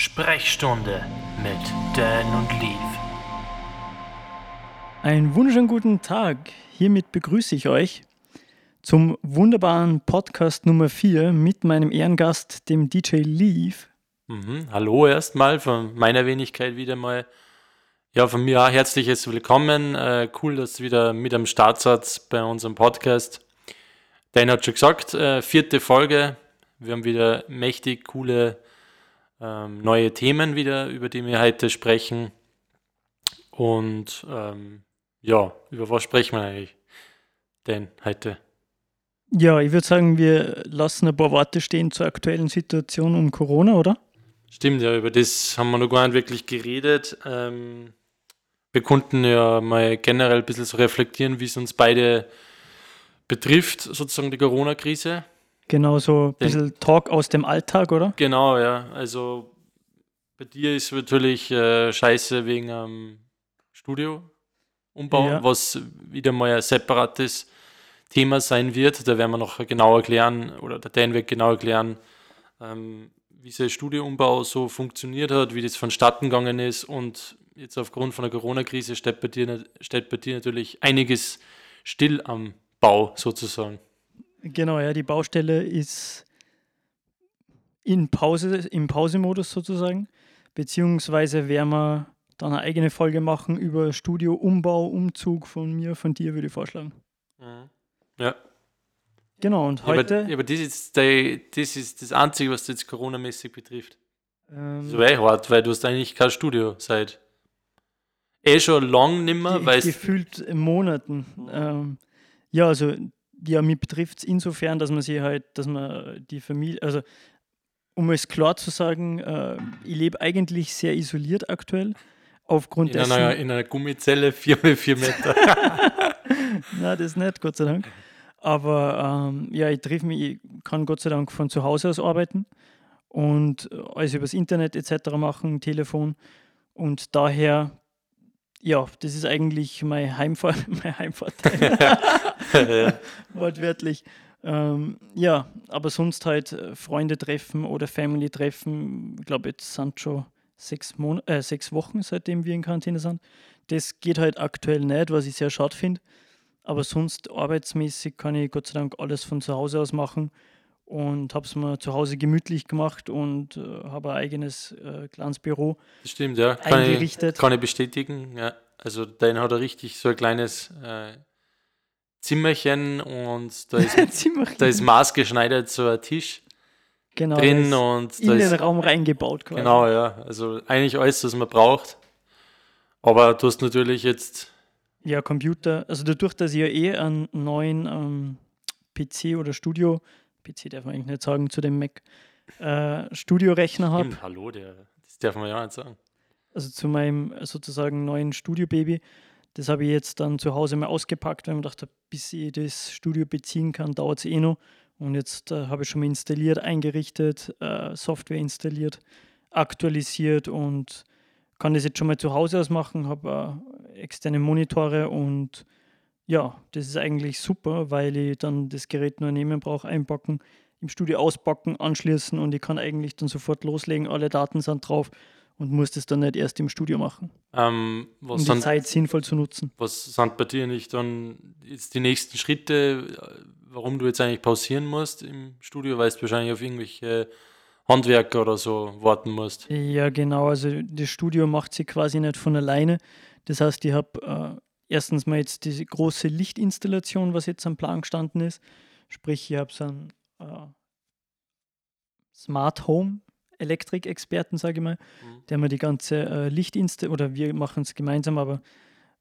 Sprechstunde mit Dan und Leaf. Einen wunderschönen guten Tag. Hiermit begrüße ich euch zum wunderbaren Podcast Nummer 4 mit meinem Ehrengast, dem DJ Leaf. Mhm. Hallo erstmal von meiner Wenigkeit wieder mal. Ja, von mir auch herzliches Willkommen. Äh, cool, dass du wieder mit am Start seid bei unserem Podcast. Dan hat schon gesagt, äh, vierte Folge. Wir haben wieder mächtig coole ähm, neue Themen wieder, über die wir heute sprechen. Und ähm, ja, über was sprechen wir eigentlich denn heute? Ja, ich würde sagen, wir lassen ein paar Worte stehen zur aktuellen Situation um Corona, oder? Stimmt, ja, über das haben wir noch gar nicht wirklich geredet. Ähm, wir konnten ja mal generell ein bisschen so reflektieren, wie es uns beide betrifft, sozusagen die Corona-Krise. Genau, so ein bisschen Talk aus dem Alltag, oder? Genau, ja. Also bei dir ist natürlich äh, scheiße wegen am Studioumbau, ja. was wieder mal ein separates Thema sein wird. Da werden wir noch genau erklären, oder der Dan wird genau erklären, ähm, wie dieser Studioumbau so funktioniert hat, wie das vonstatten gegangen ist und jetzt aufgrund von der Corona-Krise steht bei, dir, steht bei dir natürlich einiges still am Bau sozusagen. Genau, ja, die Baustelle ist in Pause, im Pausemodus sozusagen, beziehungsweise werden wir dann eine eigene Folge machen über Studio-Umbau, Umzug von mir, von dir, würde ich vorschlagen. Mhm. Ja. Genau, und heute. Ja, aber, aber das, ist die, das ist das Einzige, was jetzt Corona-mäßig betrifft. Ähm, so eh hart, weil du hast eigentlich kein Studio seit eh schon lang nimmer, weil gefühlt Monaten. Ähm, ja, also ja, mich betrifft es insofern, dass man sich halt, dass man die Familie, also um es klar zu sagen, äh, ich lebe eigentlich sehr isoliert aktuell. Aufgrund in dessen. Einer, in einer Gummizelle 4x4 Meter. Nein, das nicht, Gott sei Dank. Aber ähm, ja, ich treffe mich, ich kann Gott sei Dank von zu Hause aus arbeiten und alles übers Internet etc. machen, Telefon. Und daher ja, das ist eigentlich mein, Heimvor mein Heimvorteil. Wortwörtlich. Ähm, ja, aber sonst halt äh, Freunde treffen oder Family treffen. Ich glaube, jetzt sind schon sechs, Mon äh, sechs Wochen, seitdem wir in Quarantäne sind. Das geht halt aktuell nicht, was ich sehr schade finde. Aber sonst arbeitsmäßig kann ich Gott sei Dank alles von zu Hause aus machen und habe es mir zu Hause gemütlich gemacht und äh, habe ein eigenes äh, kleines Büro das stimmt, ja. Kann eingerichtet. Ich, kann ich bestätigen, ja. Also dein hat er richtig so ein kleines äh, Zimmerchen und da ist, da ist maßgeschneidert so ein Tisch genau, drin und in den Raum reingebaut quasi. Genau, ja. Also eigentlich alles, was man braucht. Aber du hast natürlich jetzt ja, Computer, also dadurch, dass ich ja eh einen neuen ähm, PC oder Studio PC darf man eigentlich nicht sagen, zu dem Mac äh, Studiorechner habe. Hallo, der, das darf man ja nicht sagen. Also zu meinem sozusagen neuen Studio-Baby. Das habe ich jetzt dann zu Hause mal ausgepackt, weil ich dachte, bis ich das Studio beziehen kann, dauert es eh noch. Und jetzt äh, habe ich schon mal installiert, eingerichtet, äh, Software installiert, aktualisiert und kann das jetzt schon mal zu Hause aus machen, habe äh, externe Monitore und ja, das ist eigentlich super, weil ich dann das Gerät nur nehmen brauche, einpacken, im Studio auspacken, anschließen und ich kann eigentlich dann sofort loslegen. Alle Daten sind drauf und muss das dann nicht erst im Studio machen. Ähm, um die sind, Zeit sinnvoll zu nutzen. Was sind bei dir nicht dann jetzt die nächsten Schritte, warum du jetzt eigentlich pausieren musst im Studio, weil du wahrscheinlich auf irgendwelche Handwerker oder so warten musst? Ja, genau. Also das Studio macht sich quasi nicht von alleine. Das heißt, ich habe äh, erstens mal jetzt diese große Lichtinstallation, was jetzt am Plan gestanden ist. Sprich, ich habe so einen äh, Smart Home Elektrikexperten, sage ich mal, mhm. der mir die ganze äh, Lichtinstallation, oder wir machen es gemeinsam, aber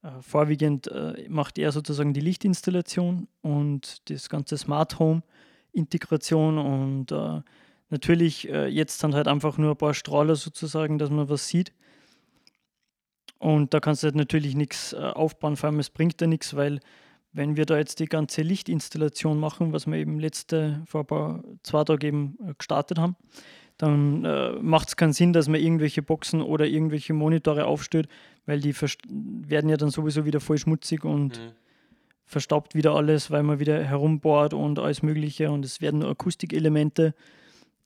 äh, vorwiegend äh, macht er sozusagen die Lichtinstallation und das ganze Smart Home Integration und äh, natürlich äh, jetzt dann halt einfach nur ein paar Strahler sozusagen, dass man was sieht. Und da kannst du halt natürlich nichts äh, aufbauen, vor allem es bringt ja nichts, weil wenn wir da jetzt die ganze Lichtinstallation machen, was wir eben letzte, vor ein paar, zwei Tagen eben äh, gestartet haben, dann äh, macht es keinen Sinn, dass man irgendwelche Boxen oder irgendwelche Monitore aufstellt, weil die werden ja dann sowieso wieder voll schmutzig und mhm. verstaubt wieder alles, weil man wieder herumbohrt und alles Mögliche und es werden nur Akustikelemente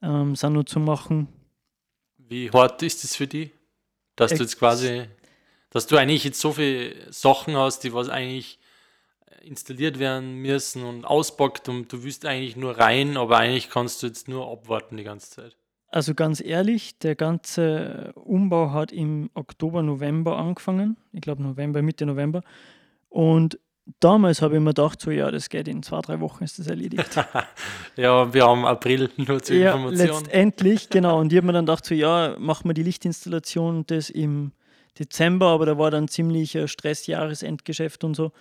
ähm, sind nur zu machen. Wie hart ist das für dich? Dass du jetzt quasi, dass du eigentlich jetzt so viele Sachen hast, die was eigentlich installiert werden müssen und auspackt und du willst eigentlich nur rein, aber eigentlich kannst du jetzt nur abwarten die ganze Zeit. Also ganz ehrlich, der ganze Umbau hat im Oktober, November angefangen. Ich glaube November, Mitte November. Und damals habe ich mir gedacht, so ja, das geht in zwei, drei Wochen ist das erledigt. ja, wir haben April nur zur ja, Information. Letztendlich, genau. Und ich habe mir dann gedacht, so ja, machen wir die Lichtinstallation das im Dezember, aber da war dann ziemlich Stress, Jahresendgeschäft und so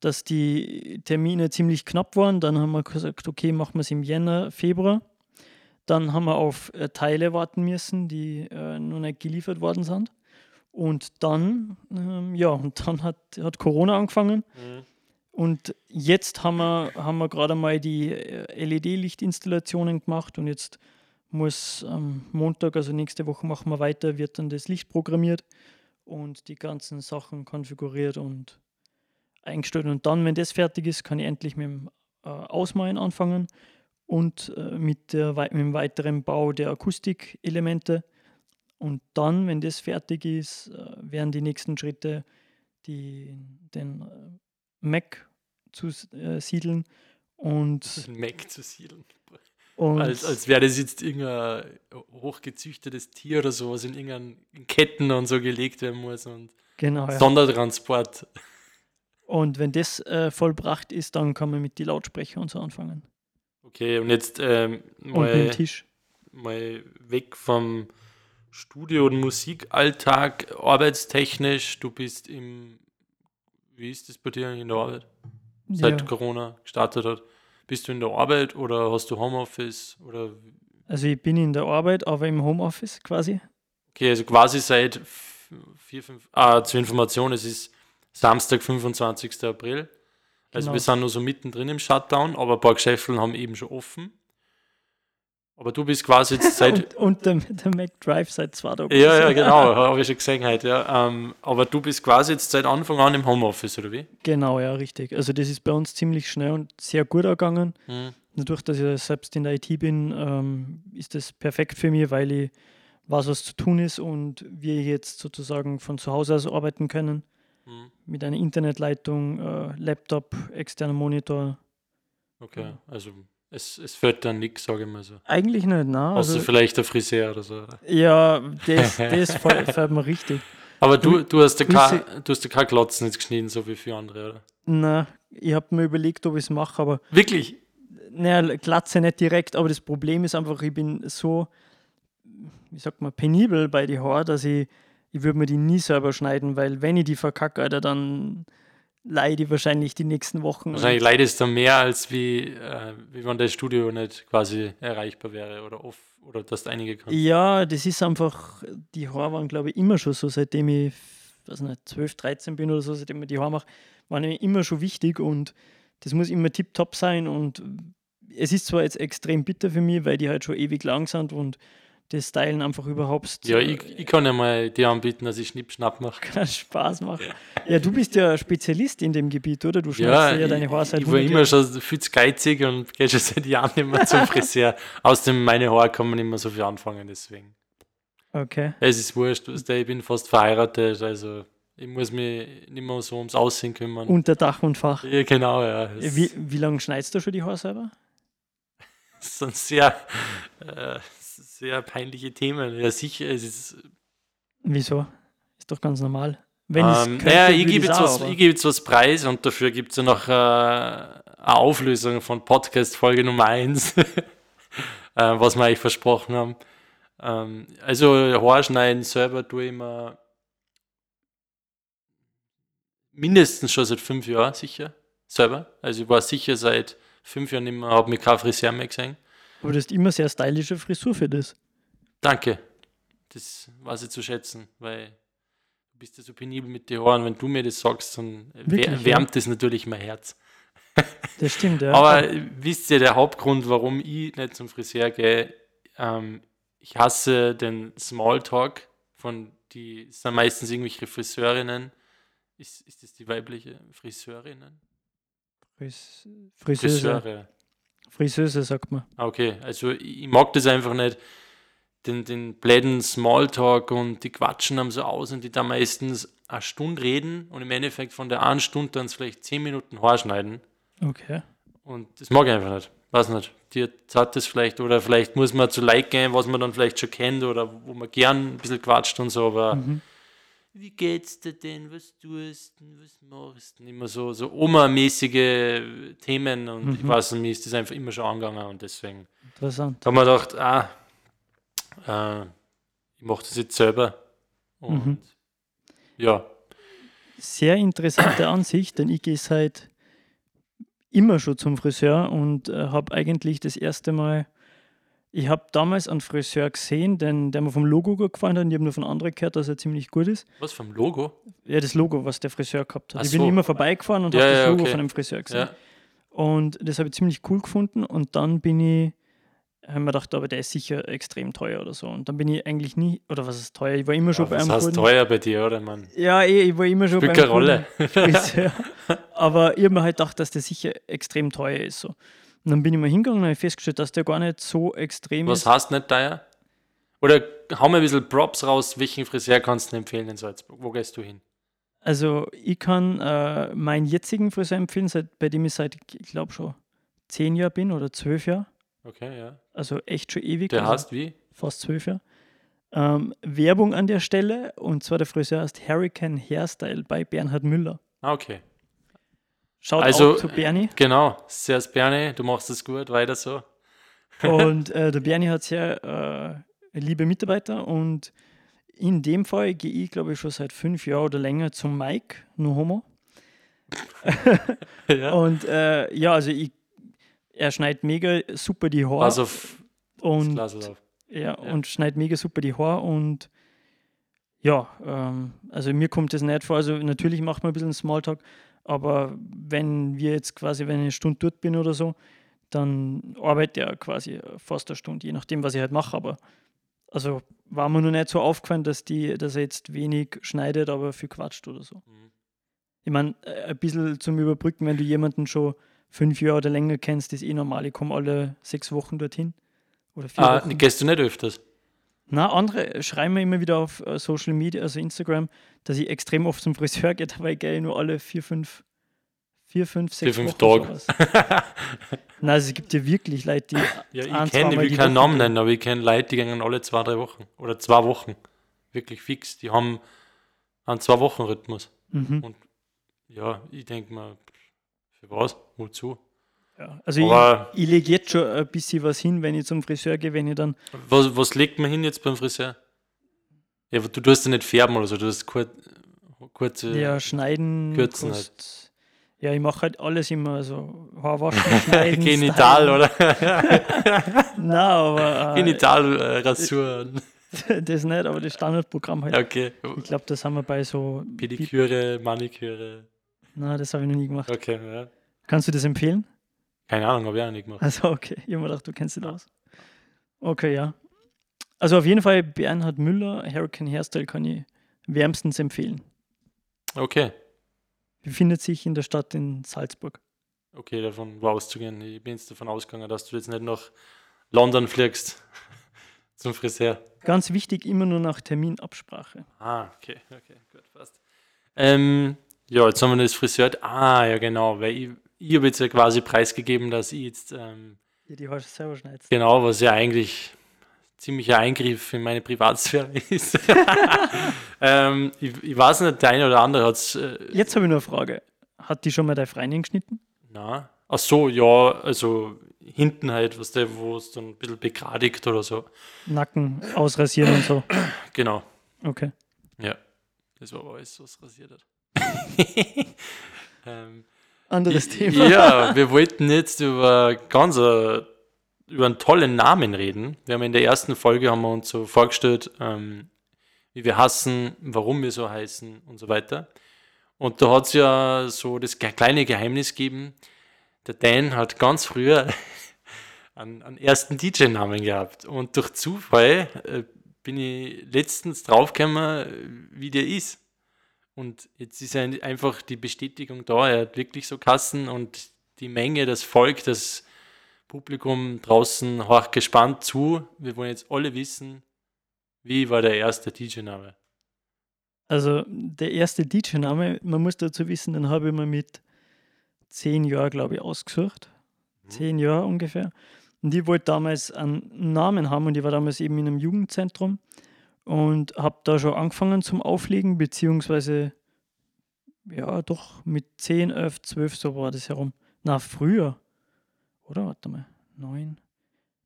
dass die Termine ziemlich knapp waren. Dann haben wir gesagt, okay, machen wir es im Jänner, Februar. Dann haben wir auf äh, Teile warten müssen, die äh, noch nicht geliefert worden sind. Und dann, ähm, ja, und dann hat, hat Corona angefangen. Mhm. Und jetzt haben wir, haben wir gerade mal die äh, LED-Lichtinstallationen gemacht und jetzt muss am Montag, also nächste Woche machen wir weiter, wird dann das Licht programmiert und die ganzen Sachen konfiguriert und eingestellt. Und dann, wenn das fertig ist, kann ich endlich mit dem äh, Ausmalen anfangen und äh, mit, der, mit dem weiteren Bau der Akustikelemente. Und dann, wenn das fertig ist, äh, werden die nächsten Schritte die, den äh, Mac zu äh, siedeln und Mac zu siedeln. als, als wäre das jetzt irgendein hochgezüchtetes Tier oder so, was in irgendeinen Ketten und so gelegt werden muss und genau, ja. Sondertransport. Und wenn das äh, vollbracht ist, dann kann man mit die Lautsprecher und so anfangen. Okay, und jetzt ähm, mal, und Tisch. mal weg vom Studio- und Musikalltag, arbeitstechnisch. Du bist im, wie ist das bei dir in der Arbeit? Seit ja. Corona gestartet hat. Bist du in der Arbeit oder hast du Homeoffice? Oder? Also ich bin in der Arbeit, aber im Homeoffice quasi. Okay, also quasi seit vier, fünf, ah, zur Information, es ist Samstag, 25. April. Also genau. wir sind nur so mittendrin im Shutdown, aber ein paar Geschäfte haben eben schon offen. Aber du bist quasi jetzt seit. und, und der, der Mac Drive seit zwei Tagen. Ja, ja, genau, habe ich schon gesehen heute, ja. Ähm, aber du bist quasi jetzt seit Anfang an im Homeoffice, oder wie? Genau, ja, richtig. Also das ist bei uns ziemlich schnell und sehr gut ergangen. Mhm. Dadurch, dass ich selbst in der IT bin, ähm, ist das perfekt für mich, weil ich weiß, was zu tun ist und wir jetzt sozusagen von zu Hause aus arbeiten können. Mhm. Mit einer Internetleitung, äh, Laptop, externer Monitor. Okay, also es, es fällt dann nichts, sage ich mal so. Eigentlich nicht, nein. Außer also, vielleicht der Friseur oder so. Ja, das, das fällt mir richtig. Aber du, du hast ja kein, du hast ja kein Glotzen jetzt geschnitten, so wie für andere, oder? Nein, ich habe mir überlegt, ob ich es mache, aber. Wirklich? Naja, Glatze nicht direkt, aber das Problem ist einfach, ich bin so, wie sagt man, penibel bei die Haare, dass ich ich würde mir die nie selber schneiden, weil wenn ich die verkacke, Alter, dann leide ich wahrscheinlich die nächsten Wochen. Wahrscheinlich leidest du mehr, als wie, äh, wie wenn das Studio nicht quasi erreichbar wäre oder off oder dass du einige kannst. Ja, das ist einfach, die Haare waren, glaube ich, immer schon so, seitdem ich, weiß nicht, 12, 13 bin oder so, seitdem ich die Haare mache, waren mir immer schon wichtig und das muss immer tiptop sein und es ist zwar jetzt extrem bitter für mich, weil die halt schon ewig lang sind und das Stylen einfach überhaupt. Ja, ich, ich kann ja mal dir anbieten, dass ich Schnipp-Schnapp mache. Kann Spaß machen. Ja, du bist ja Spezialist in dem Gebiet, oder? Du schneidest ja, ja deine Haare seit Ich war immer Jahren. schon viel zu geizig und gehe schon seit Jahren immer zum Friseur. Außerdem, meine Haare kann man immer so viel anfangen, deswegen. Okay. Es ist wurscht, ich bin fast verheiratet, also ich muss mich nicht mehr so ums Aussehen kümmern. Unter Dach und Fach. Ja, genau, ja. Wie, wie lange schneidest du schon die Haare selber? Sind sehr, äh, sehr peinliche Themen. Ja, sicher, es ist. Wieso? Ist doch ganz normal. Wenn ähm, könnte, naja, ich gebe, jetzt was, ich gebe jetzt was preis und dafür gibt es ja noch äh, eine Auflösung von Podcast Folge Nummer 1, äh, was wir eigentlich versprochen haben. Ähm, also Haarschneiden selber tue ich immer mindestens schon seit fünf Jahren sicher selber. Also ich war sicher seit fünf Jahren nicht mehr, habe mich kein Friseur mehr gesehen. Aber du hast immer sehr stylische Frisur für das. Danke. Das weiß ich zu schätzen, weil du bist ja so penibel mit den Haaren. Wenn du mir das sagst, dann Wirklich, wärmt ja? das natürlich mein Herz. Das stimmt, ja. Aber wisst ihr, der Hauptgrund, warum ich nicht zum Friseur gehe, ähm, ich hasse den Smalltalk von, die sind meistens irgendwelche Friseurinnen. Ist, ist das die weibliche Friseurinnen? Fris Friseuse. Friseure. Friseuse sagt man. Okay, also ich mag das einfach nicht. den, den bläden Smalltalk und die quatschen am so aus und die da meistens eine Stunde reden und im Endeffekt von der einen Stunde dann vielleicht zehn Minuten Haarschneiden. Okay. Und das mag ich einfach nicht. Weiß nicht. Dir hat das vielleicht, oder vielleicht muss man zu Like gehen, was man dann vielleicht schon kennt oder wo man gern ein bisschen quatscht und so, aber Mhm. Wie geht's dir denn? Was tust du? Was machst du? Immer so, so Oma-mäßige Themen und Mhm. ich weiß nicht, mir ist das einfach immer schon angegangen und deswegen Interessant. da haben wir gedacht, ah, äh, ich mache das jetzt selber. Und Mhm. ja, Sehr interessante Ansicht, denn ich gehe seit immer schon zum Friseur und äh, habe eigentlich das erste Mal, ich habe damals einen Friseur gesehen, den, der mir vom Logo gut gefallen hat und ich habe nur von anderen gehört, dass er ziemlich gut ist. was vom Logo? Ja, das Logo, was der Friseur gehabt hat. Ach ich bin so. immer vorbeigefahren und Ja, habe das ja, Logo okay. von dem Friseur gesehen. Ja, Und das habe ich ziemlich cool gefunden. Und dann bin ich, habe mir gedacht, aber der ist sicher extrem teuer oder so. Und dann bin ich eigentlich nie, oder was ist teuer? Ich war immer schon bei was einem heißt guten- teuer bei dir, oder Mann? Ja, eh, ich war immer schon Spielt beim keine Rolle. Friseur. Aber ich habe mir halt gedacht, dass der sicher extrem teuer ist. So. Und dann bin ich mal hingegangen und habe festgestellt, dass der gar nicht so extrem Was ist. heißt nicht teuer? Oder hau mir ein bisschen Props raus, welchen Friseur kannst du empfehlen in Salzburg? Wo gehst du hin? Also ich kann äh, meinen jetzigen Friseur empfehlen, seit, bei dem ich seit, ich glaube schon zehn Jahre bin oder zwölf Jahre. Okay, ja. Also echt schon ewig. Der also heißt wie? fast zwölf Jahre. Ähm, Werbung an der Stelle und zwar der Friseur heißt Hurricane Hairstyle bei Bernhard Müller. Ah, okay. Schaut Also- zu Bernie. Genau, sehr Bernie, du machst es gut, weiter so. Und äh, der Bernie hat sehr äh, liebe Mitarbeiter und in dem Fall gehe ich, glaube ich, schon seit fünf Jahren oder länger zum Mike, no homo. ja. Und äh, ja, also ich, er schneidet mega super die Haare Pass auf und, auf. ja, und schneidet mega super die Haare und ja, ähm, also mir kommt das nicht vor. Also natürlich macht man ein bisschen Smalltalk, aber wenn wir jetzt quasi, wenn ich eine Stunde dort bin oder so, dann arbeitet er quasi fast eine Stunde, je nachdem, was ich halt mache. Aber also war mir noch nicht so aufgefallen, dass, die, dass er jetzt wenig schneidet, aber viel quatscht oder so. Mhm. Ich meine, äh, ein bisschen zum Überbrücken, wenn du jemanden schon fünf Jahre oder länger kennst, ist eh normal. Ich komme alle sechs Wochen dorthin. Oder vier Ah, Wochen. gehst du nicht öfters? Na, andere schreiben mir immer wieder auf äh, Social Media, also Instagram, dass ich extrem oft zum Friseur gehe, dabei gehe ich nur alle vier, fünf, vier, fünf, sechs fünf Wochen. Tage. Nein, also es gibt ja wirklich Leute, die Ja, ich kenne, ich will keinen Namen nennen, aber ich kenne Leute, die gehen alle zwei, drei Wochen. Oder zwei Wochen. Wirklich fix. Die haben einen Zwei-Wochen-Rhythmus. Mhm. Ja, ich denke mal, für was? Wozu? Ja. Also Aber ich, ich lege jetzt schon ein bisschen was hin, wenn ich zum Friseur gehe, wenn ich dann was, was legt man hin jetzt beim Friseur? Ja, du tust ja nicht färben oder so, du hast kur kurze. ja, schneiden, kürzen kost- ja, ich mache halt alles immer, also Haarwaschen, schneiden, Genital, oder? Nein, aber äh, Genitalrasur. das nicht, aber das Standardprogramm halt. okay. Ich glaube, das haben wir bei so. Pediküre, Maniküre. Nein, das habe ich noch nie gemacht. Okay, ja. Kannst du das empfehlen? Keine Ahnung, habe ich auch nicht gemacht. Also, okay. Ich habe mir gedacht, du kennst dich aus. Okay, ja. Also, auf jeden Fall Bernhard Müller, Hurricane Hairstyle kann ich wärmstens empfehlen. Okay. Befindet sich in der Stadt in Salzburg. Okay, davon war auszugehen. Ich bin jetzt davon ausgegangen, dass du jetzt nicht nach London fliegst zum Friseur. Ganz wichtig, immer nur nach Terminabsprache. Ah, okay, okay, gut, passt. Ähm, ja, jetzt haben wir das Friseur. Ah, ja, genau, weil ich, ich habe jetzt ja quasi preisgegeben, dass ich jetzt, ähm, Ja, die Haare selber schneidest. genau, was ja eigentlich ziemlicher Eingriff in meine Privatsphäre ist. ähm, ich, ich weiß nicht, der eine oder andere hat es. Äh, Jetzt habe ich noch eine Frage. Hat die schon mal deine Freundin geschnitten? na, ach so, ja, also hinten halt, was der, wo es dann ein bisschen begradigt oder so. Nacken ausrasieren und so. Genau. Okay. Ja, das war aber alles, was rasiert hat. ähm, Anderes Thema. Ja, wir wollten jetzt über ganz äh, über einen tollen Namen reden. Wir haben in der ersten Folge haben wir uns so vorgestellt, ähm, wie wir hassen, warum wir so heißen und so weiter. Und da hat es ja so das kleine Geheimnis gegeben. Der Dan hat ganz früher einen, einen ersten DJ-Namen gehabt. Und durch Zufall äh, bin ich letztens draufgekommen, wie der ist. Und jetzt ist ein- einfach die Bestätigung da. Er hat wirklich so Kassen und die Menge, das Volk, das Publikum draußen horcht gespannt zu. Wir wollen jetzt alle wissen, Wie war der erste DJ-Name? Also der erste DJ-Name, man muss dazu wissen, den habe ich mir mit zehn Jahren, glaube ich, ausgesucht. Mhm. Zehn Jahre ungefähr. Und ich wollte damals einen Namen haben und ich war damals eben in einem Jugendzentrum und habe da schon angefangen zum Auflegen, beziehungsweise ja, doch mit 10, 11, 12 so war das herum. Na, früher. Oder? Warte mal. 9.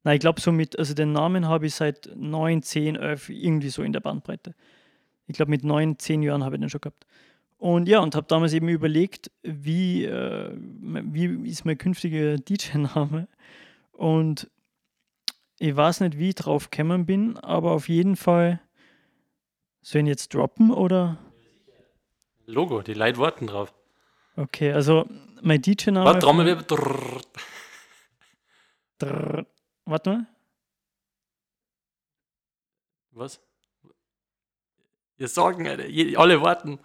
Nein, ich glaube so mit, also den Namen habe ich seit 9, 10, 11, irgendwie so in der Bandbreite. Ich glaube mit 9, 10 Jahren habe ich den schon gehabt. Und ja, und habe damals eben überlegt, wie, äh, wie ist mein künftiger DJ-Name. Und ich weiß nicht, wie ich drauf gekommen bin, aber auf jeden Fall soll ich ihn jetzt droppen oder? Logo, die Leute warten drauf. Okay, also mein DJ-Name. Warte, Trommelwirbel. Drrr, warte mal. Was? Wir sagen, Alter, alle warten.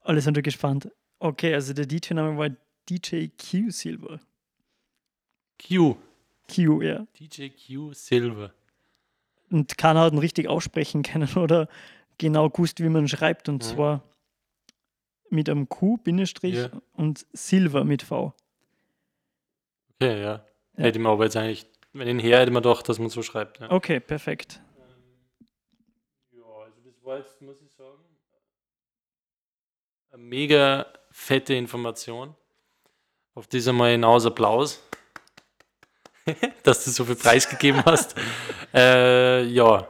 Alle sind gespannt. Okay, also der DJ-Name war DJ Q Silver. Q. Q, ja. DJ Q Silver. Und keiner hat ihn richtig aussprechen können oder genau gewusst, wie man schreibt. Und Mhm. zwar mit einem Q, Bindestrich Ja. und Silver mit V. Okay, ja. Ja. Hätte man aber jetzt eigentlich, wenn ihn her, hätte man doch, dass man so schreibt. Ja. Okay, perfekt. Ja, also das war jetzt, muss ich sagen, eine mega fette Information. Auf dieser mal hinaus Applaus, dass du so viel Preis gegeben hast. äh, ja,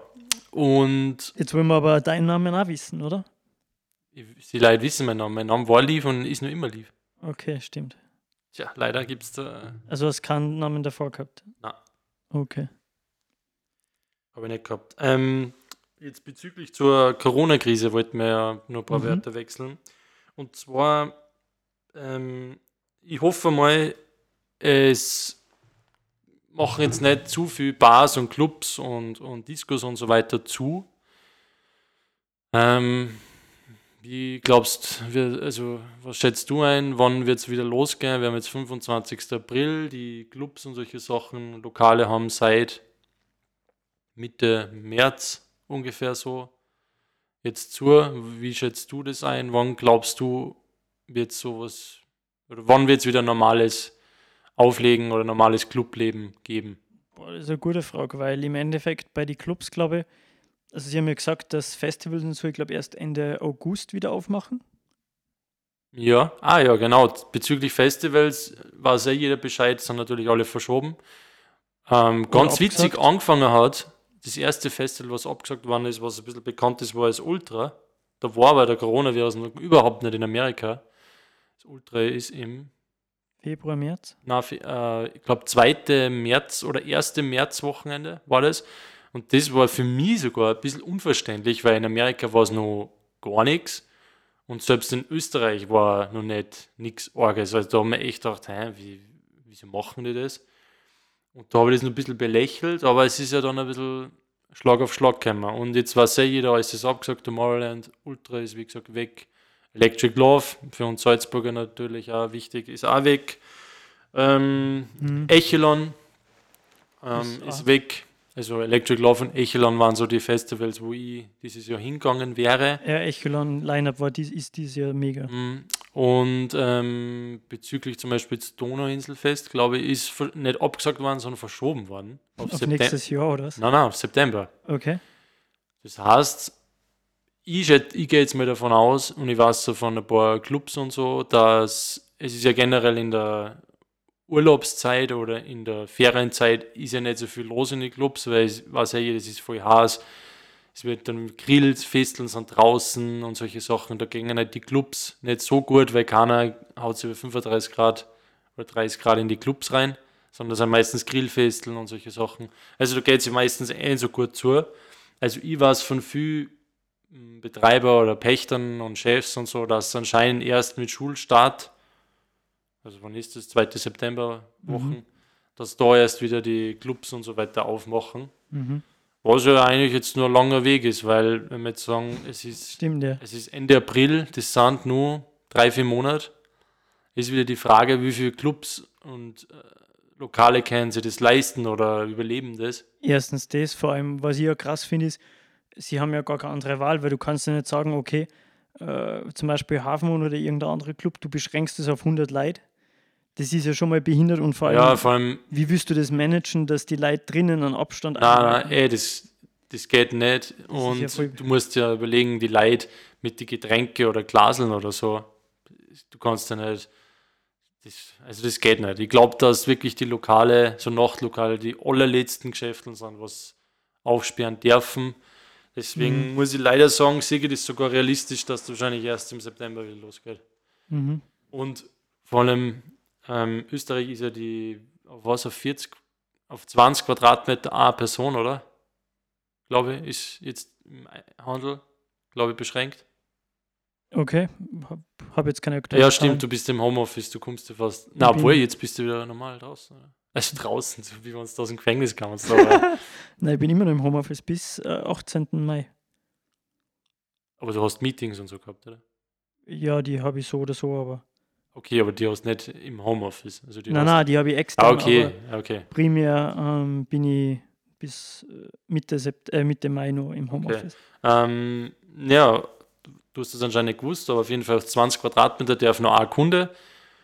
und Jetzt wollen wir aber deinen Namen auch wissen, oder? die Leute wissen meinen Namen. Mein Name war Lief und ist nur immer Lief. Okay, stimmt. Tja, leider gibt es da, Also hast keinen Namen davor gehabt? Nein. Okay. habe ich nicht gehabt. Ähm, jetzt bezüglich zur Corona-Krise wollten wir ja nur ein paar Mhm. Wörter wechseln. Und zwar, ähm, ich hoffe mal, es machen jetzt nicht zu viel Bars und Clubs und, und Discos und so weiter zu. Ähm, wie glaubst du, also was schätzt du ein, wann wird es wieder losgehen? Wir haben jetzt 25. April, die Clubs und solche Sachen, Lokale haben seit Mitte März ungefähr so jetzt zu. Wie schätzt du das ein? Wann glaubst du, wird sowas, oder wann wird es wieder normales Auflegen oder normales Clubleben geben? Boah, das ist eine gute Frage, weil im Endeffekt bei den Clubs, glaube ich, also sie haben ja gesagt, dass Festivals und so, ich glaube, erst Ende August wieder aufmachen. Ja, ah ja, genau. Bezüglich Festivals weiß ja jeder Bescheid, sind natürlich alle verschoben. Ähm, ganz witzig angefangen hat, das erste Festival, was abgesagt worden ist, was ein bisschen bekannt ist, war das Ultra. Da war aber der Coronavirus noch überhaupt nicht in Amerika. Das Ultra ist im, Februar, März. na, äh, ich glaube, 2. März oder 1. März Wochenende war das. Und das war für mich sogar ein bisschen unverständlich, weil in Amerika war es noch gar nichts. Und selbst in Österreich war noch nicht nichts Orges. Also da haben wir echt gedacht, hä, wie, wieso machen die das? Und da habe ich das noch ein bisschen belächelt, aber es ist ja dann ein bisschen Schlag auf Schlag gekommen. Und jetzt weiß ja jeder, ist es abgesagt, Tomorrowland Ultra ist wie gesagt weg. Electric Love, für uns Salzburger natürlich auch wichtig, ist auch weg. Ähm, Mhm. Echelon ähm, Ist ist, weg. Also Electric Love und Echelon waren so die Festivals, wo ich dieses Jahr hingegangen wäre. Ja, Echelon Lineup war dies, ist dieses Jahr mega. Mm, Und ähm, bezüglich zum Beispiel des Donauinselfest, glaube ich, ist nicht abgesagt worden, sondern verschoben worden. Auf, Auf nächstes Jahr, oder? was? Nein, nein, auf September. Okay. Das heißt, ich, ich gehe jetzt mal davon aus, und ich weiß so von ein paar Clubs und so, dass es ist ja generell in der Urlaubszeit oder in der Ferienzeit ist ja nicht so viel los in den Clubs, weil ich weiß ja jeder, es ist voll heiß. Es wird dann gegrillt, Festeln sind draußen und solche Sachen. Da gingen halt die Clubs nicht so gut, weil keiner haut sich über 35 Grad oder 30 Grad in die Clubs rein, sondern das sind meistens Grillfesteln und solche Sachen. Also da geht es meistens eh so gut zu. Also ich weiß von vielen m, Betreiber oder Pächtern und Chefs und so, dass anscheinend erst mit Schulstart, also wann ist das, 2. September Wochen, Mhm. dass da erst wieder die Clubs und so weiter aufmachen. Mhm. Was ja eigentlich jetzt nur ein langer Weg ist, weil wenn wir jetzt sagen, es ist, Stimmt, ja. es ist Ende April, das sind nur drei, vier Monate, ist wieder die Frage, wie viele Clubs und äh, Lokale können sie das leisten oder überleben das. Erstens das, vor allem, was ich ja krass finde, ist, sie haben ja gar keine andere Wahl, weil du kannst ja nicht sagen, okay, äh, zum Beispiel Hafenmund oder irgendein anderer Club, du beschränkst es auf 100 Leute. Das ist ja schon mal behindert und vor allem, Ja, vor allem, wie willst du das managen, dass die Leute drinnen einen Abstand nein, einhalten? nein, ey, das, das geht nicht. ja Und voll- du musst ja überlegen, die Leute mit die Getränke oder Glaseln oder so, du kannst ja nicht, das, also das geht nicht. Ich glaube, dass wirklich die Lokale, so Nachtlokale, die allerletzten Geschäfte sind, was aufsperren dürfen. Deswegen Mhm. muss ich leider sagen, sehe ich das sogar realistisch, dass das wahrscheinlich erst im September wieder losgeht. Mhm. Und vor allem ähm, Österreich ist ja die, auf was, auf 40, auf 20 Quadratmeter eine Person, oder? Glaube ich, ist jetzt im Handel, glaube ich, beschränkt. Okay, habe hab jetzt keine aktuellen Ja, stimmt, du bist im Homeoffice, du kommst ja fast. Na, obwohl, jetzt bist du wieder normal draußen. Oder? Also draußen, so wie wir uns aus dem Gefängnis kamen. So, Nein, ich bin immer noch im Homeoffice bis äh, 18. Mai. aber du hast Meetings und so gehabt, oder? Ja, die habe ich so oder so, aber. Okay, aber die hast nicht im Homeoffice. Also die Nein, nein, die habe ich extra. Ah, okay, okay. primär ähm, bin ich bis äh, Mitte, Sept äh, Mitte Mai noch im Homeoffice. Ähm, ja, du hast das anscheinend nicht gewusst, aber auf jeden Fall auf 20 Quadratmeter darf nur ein Kunde.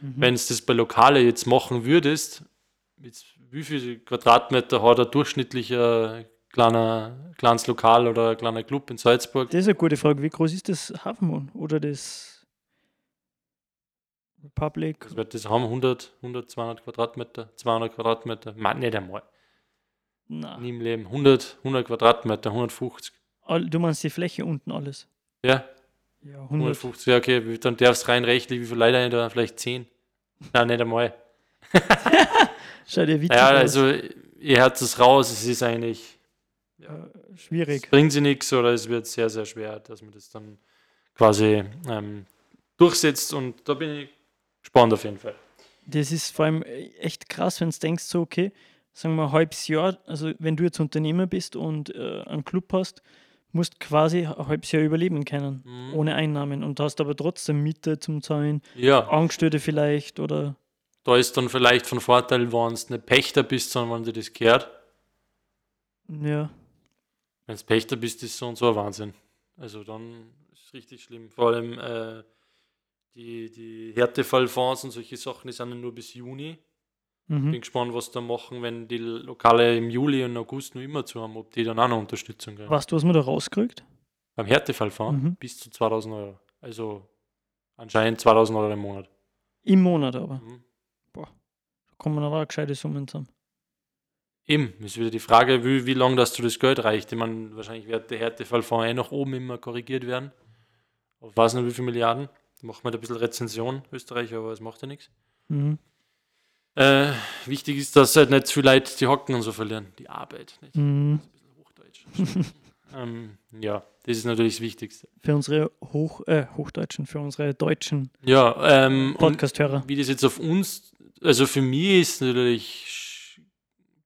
Mhm. Wenn du das bei Lokale jetzt machen würdest, jetzt, wie viele Quadratmeter hat ein durchschnittlicher kleiner, kleines Lokal oder ein kleiner Club in Salzburg? Das ist eine gute Frage. Wie groß ist das Hafenmond oder das Republic? Was wird das haben? 100, 100, 200 Quadratmeter? 200 Quadratmeter? Mann, nicht einmal. Nein. Nie im Leben. 100, 100 Quadratmeter, 150. All, du meinst die Fläche unten alles? Ja, Ja, 100. 150. Ja, okay, dann darfst du rein rechtlich, wie viele Leute da? Vielleicht 10? Nein, nicht einmal. Schaut ja witzig Ja, also ihr hört es raus, es ist eigentlich, es schwierig. bringt sie nichts oder es wird sehr, sehr schwer, dass man das dann quasi ähm, durchsetzt und da bin ich gespannt auf jeden Fall. Das ist vor allem echt krass, wenn du denkst, so, okay, sagen wir ein halbes Jahr, also wenn du jetzt Unternehmer bist und äh, einen Club hast, musst quasi ein halbes Jahr überleben können, Mhm. ohne Einnahmen und hast aber trotzdem Miete zum Zahlen, Ja, Angestellte vielleicht oder da ist dann vielleicht von Vorteil, wenn du nicht Pächter bist, sondern wenn dir das gehört. ja, Wenn du Pächter bist, ist so und so ein Wahnsinn. Also dann ist es richtig schlimm. Vor allem äh, die, die Härtefallfonds und solche Sachen, die sind ja nur bis Juni. mhm. Bin gespannt, was da machen, wenn die Lokale im Juli und August noch immer zu haben, ob die dann auch noch Unterstützung kriegen. weißt du, was man da rauskriegt? Beim Härtefallfonds Mhm. bis zu 2000 Euro. Also anscheinend 2000 Euro im Monat. Im Monat aber. Mhm. Kommen aber auch gescheite Summen zusammen. Eben, ist wieder die Frage, wie, wie lange das du das Geld reicht. Ich meine, wahrscheinlich wird der Härtefallfonds eh nach oben immer korrigiert werden. Auf weiß nicht wie viele Milliarden. Da macht man da ein bisschen Rezension, Österreich, aber es macht ja nichts. Mhm. Äh, wichtig ist, dass halt nicht zu viele Leute die Hocken und so verlieren. Die Arbeit, nicht? Mhm. Ein bisschen Hochdeutsch. ähm, ja, das ist natürlich das Wichtigste. Für unsere Hoch, äh, Hochdeutschen, für unsere deutschen Ja, ähm, Podcast-Hörer. wie das jetzt auf uns, also für mich ist es natürlich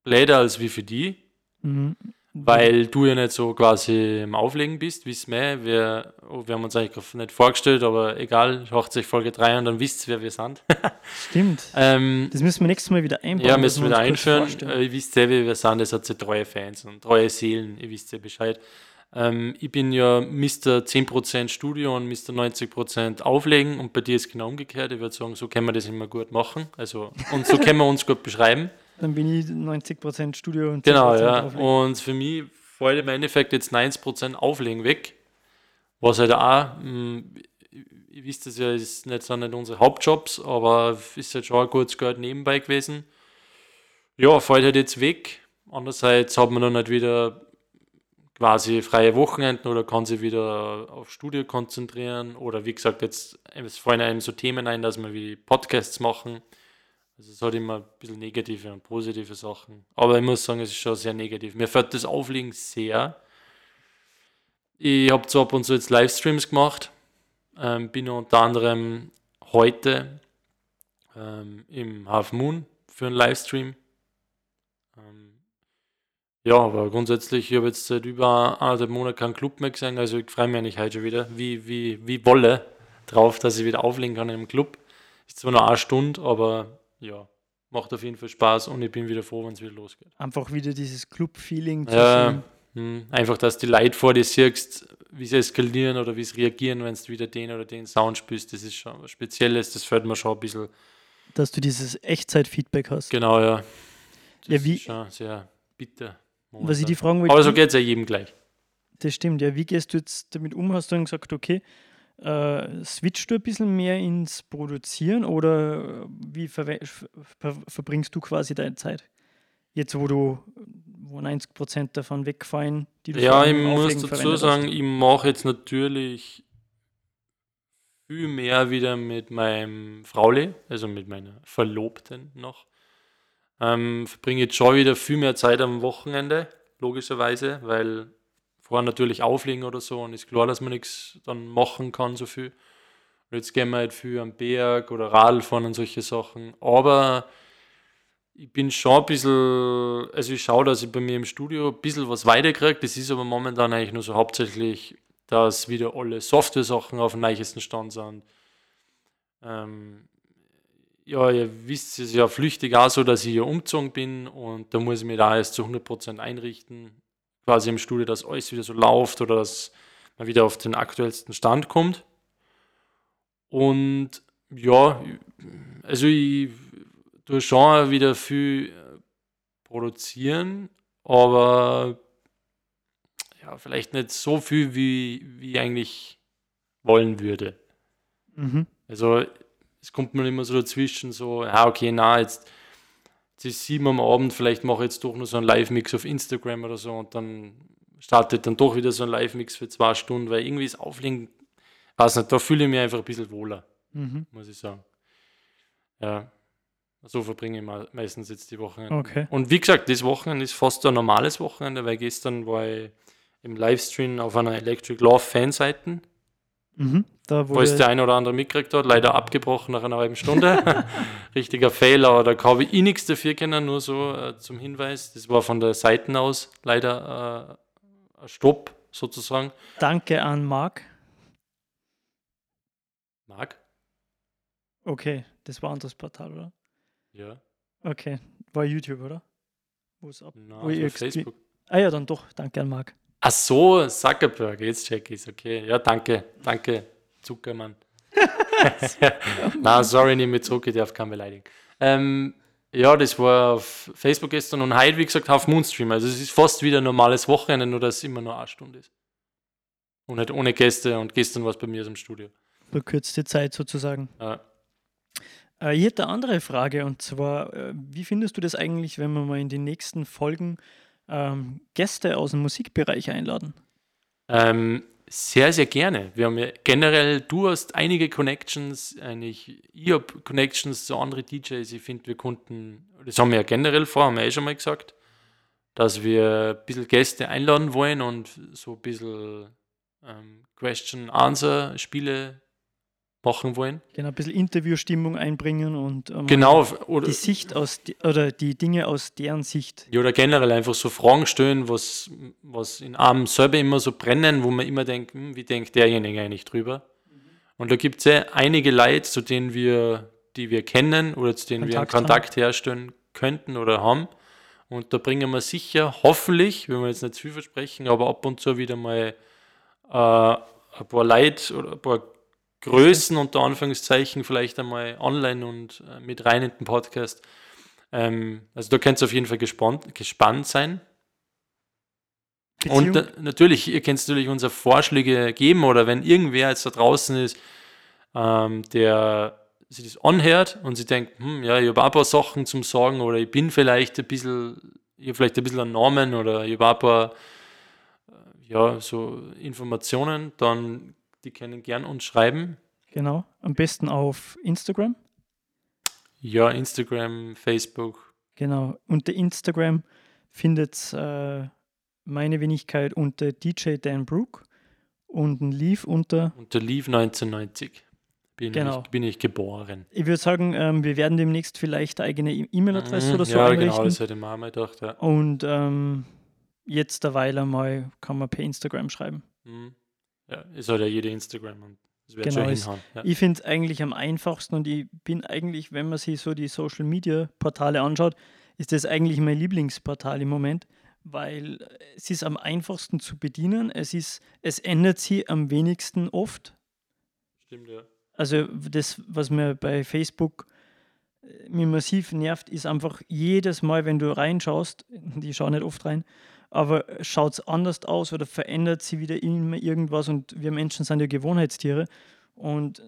bläder als wie für die, Mhm. weil du ja nicht so quasi im Auflegen bist, wissen wir. Wir, oh, wir haben uns eigentlich nicht vorgestellt, aber egal, sich Folge 3 und dann wisst ihr, wer wir sind. Stimmt. ähm, Das müssen wir nächstes Mal wieder einbauen. ja, müssen wir kurz einführen. Äh, ihr wisst ja, wer wir sind, das hat ja treue Fans und treue Seelen, ihr wisst ja Bescheid. Ähm, ich bin ja Mr. 10% Studio und Mr. 90% Auflegen und bei dir ist genau umgekehrt. Ich würde sagen, so können wir das immer gut machen. Also, und so können wir uns gut beschreiben. Dann bin ich 90% Studio und Genau, 10% ja. Auflegen. Und für mich fällt im Endeffekt jetzt 90% Auflegen weg. Was halt auch, mh, ihr wisst es ja, ist nicht, sind nicht unsere Hauptjobs, aber ist halt schon ein gutes Geld nebenbei gewesen. Ja, fällt halt jetzt weg. Andererseits hat man dann halt wieder quasi freie Wochenenden oder kann sich wieder auf Studio konzentrieren oder wie gesagt, jetzt es fallen einem so Themen ein, dass wir wie Podcasts machen. Also es hat immer ein bisschen negative und positive Sachen. Aber ich muss sagen, es ist schon sehr negativ. Mir fällt das Auflegen sehr. Ich habe zwar ab und zu jetzt Livestreams gemacht, ähm, bin unter anderem heute ähm, im Half Moon für einen Livestream. Ähm, ja, aber grundsätzlich, ich habe jetzt seit über anderthalb Monaten keinen Club mehr gesehen, also ich freue mich eigentlich heute schon wieder, wie, wie, wie Wolle drauf, dass ich wieder auflegen kann einem Club. Ist zwar nur eine Stunde, aber ja, macht auf jeden Fall Spaß und ich bin wieder froh, wenn es wieder losgeht. Einfach wieder dieses Club-Feeling zu Ja. Hm, Einfach, dass die Leute vor dir siehst, wie sie eskalieren oder wie sie reagieren, wenn du wieder den oder den Sound spielst. Das ist schon was Spezielles, das fällt mir schon ein bisschen. Dass du dieses Echtzeit-Feedback hast. Genau, ja. Das Ja, wie- ist schon sehr bitter. Was ich momentan. die fragen wollte, Aber so wie- geht es ja jedem gleich. das stimmt, ja. Wie gehst du jetzt damit um? Hast du dann gesagt, okay, äh, switchst du ein bisschen mehr ins Produzieren oder wie verwe- ver ver verbringst du quasi deine Zeit? Jetzt, wo du, wo 90% davon wegfallen, die du Ja, ich muss dazu sagen, hast. ich mache jetzt natürlich viel mehr wieder mit meinem Frauli, also mit meiner Verlobten noch. Ähm, verbringe jetzt schon wieder viel mehr Zeit am Wochenende, logischerweise, weil vorher natürlich auflegen oder so und ist klar, dass man nichts dann machen kann so viel. Und jetzt gehen wir halt viel am Berg oder Radl fahren und solche Sachen. Aber ich bin schon ein bisschen, also ich schaue, dass ich bei mir im Studio ein bisschen was weiterkriege. Das ist aber momentan eigentlich nur so hauptsächlich, dass wieder alle Software-Sachen auf dem neuesten Stand sind. Ähm, ja, ihr wisst es ja flüchtig auch so, dass ich hier umgezogen bin und da muss ich mir da erst zu 100% einrichten, quasi im Studio, dass alles wieder so läuft oder dass man wieder auf den aktuellsten Stand kommt. Und ja, also ich tue schon wieder viel äh, produzieren, aber ja, vielleicht nicht so viel, wie, wie ich eigentlich wollen würde. Mhm. Also es kommt mir immer so dazwischen, so, ja, okay, na, jetzt, jetzt ist sieben am Abend, vielleicht mache ich jetzt doch nur so einen Live-Mix auf Instagram oder so und dann startet dann doch wieder so ein Live-Mix für zwei Stunden, weil irgendwie das Auflegen, weiß nicht, da fühle ich mich einfach ein bisschen wohler, Mhm. muss ich sagen. Ja, so verbringe ich me- meistens jetzt die Wochen. Okay. Und wie gesagt, das Wochenende ist fast ein normales Wochenende, weil gestern war ich im Livestream auf einer Electric Love Fanseite Mhm. Da wo es der eine oder andere mitgekriegt hat, leider abgebrochen nach einer halben Stunde. Richtiger Fehler, da habe ich eh nichts dafür können, nur so äh, zum Hinweis. Das war von der Seite aus leider äh, ein Stopp sozusagen. danke an Marc. Marc? Okay, das war ein anderes Portal, oder? Ja. Okay, war YouTube, oder? Wo es ab. Na, wo Facebook. Ah ja, dann doch, danke an Marc. Ach so, Zuckerberg, jetzt check ich okay. Ja, danke, danke, Zuckermann. Na, sorry, nehme ich zurück, ich darf keinen beleidigen. Ähm, ja, das war auf Facebook gestern und heute, wie gesagt, auf Moonstream. Also es ist fast wieder ein normales Wochenende, nur dass es immer nur eine Stunde ist. Und nicht ohne Gäste und gestern war es bei mir aus dem Studio. Verkürzte Zeit sozusagen. Ja. Äh, ich hätte eine andere Frage und zwar, äh, wie findest du das eigentlich, wenn wir mal in den nächsten Folgen ähm, Gäste aus dem Musikbereich einladen? Ähm, sehr, sehr gerne. Wir haben ja generell, du hast einige Connections, eigentlich, ich habe Connections zu anderen DJs. Ich finde, wir konnten, das haben wir ja generell vor, haben wir eh schon mal gesagt, dass wir ein bisschen Gäste einladen wollen und so ein bisschen ähm, Question-Answer-Spiele machen wollen. Genau, ein bisschen Interviewstimmung einbringen und ähm, Genau, oder, die Sicht aus, oder die Dinge aus deren Sicht. ja, oder generell einfach so Fragen stellen, was, was in einem selber immer so brennen, wo man immer denkt, hm, wie denkt derjenige eigentlich drüber? Und da gibt es ja einige Leute, zu denen wir, die wir kennen oder zu denen wir einen Kontakt Kontakt herstellen könnten oder haben. Und da bringen wir sicher, hoffentlich, wenn wir jetzt nicht zu viel versprechen, aber ab und zu wieder mal äh, ein paar Leute oder ein paar Größen unter Anführungszeichen vielleicht einmal online und äh, mit rein in den Podcast. Ähm, also da könnt ihr auf jeden Fall gespannt, gespannt sein. Und Beziehung, na, natürlich, ihr könnt natürlich unsere Vorschläge geben oder wenn irgendwer jetzt da draußen ist, ähm, der sich das anhört und sie denkt, hm, ja, ich habe ein paar Sachen zum Sagen oder ich bin vielleicht ein bisschen, ich habe vielleicht ein bisschen einen Namen oder ich habe ein paar äh, ja, so Informationen, dann die können gern uns schreiben. genau, am besten auf Instagram. Ja, Instagram, Facebook. Genau, unter Instagram findet äh, meine Wenigkeit unter DJ Dan Brook und ein Leaf unter, Unter Leave 1990 bin, Genau. ich, bin ich geboren. ich würde sagen, ähm, wir werden demnächst vielleicht eigene E- E-Mail-Adresse Mhm, oder so ja, einrichten. genau, das hätte ich mir gedacht. Ja. Und ähm, jetzt derweil einmal kann man per Instagram schreiben. Mhm. Ja, ist halt ja jede Instagram und das wird Genau, schon hinhauen. Ja. Ich finde es eigentlich am einfachsten und ich bin eigentlich, wenn man sich so die Social Media Portale anschaut, ist das eigentlich mein Lieblingsportal im Moment, weil es ist am einfachsten zu bedienen. Es, ist, es ändert sich am wenigsten oft. Stimmt, ja. Also das, was mir bei Facebook äh, mir massiv nervt, ist einfach jedes Mal, wenn du reinschaust, die schauen nicht oft rein, aber schaut es anders aus oder verändert sie wieder immer irgendwas und wir Menschen sind ja Gewohnheitstiere und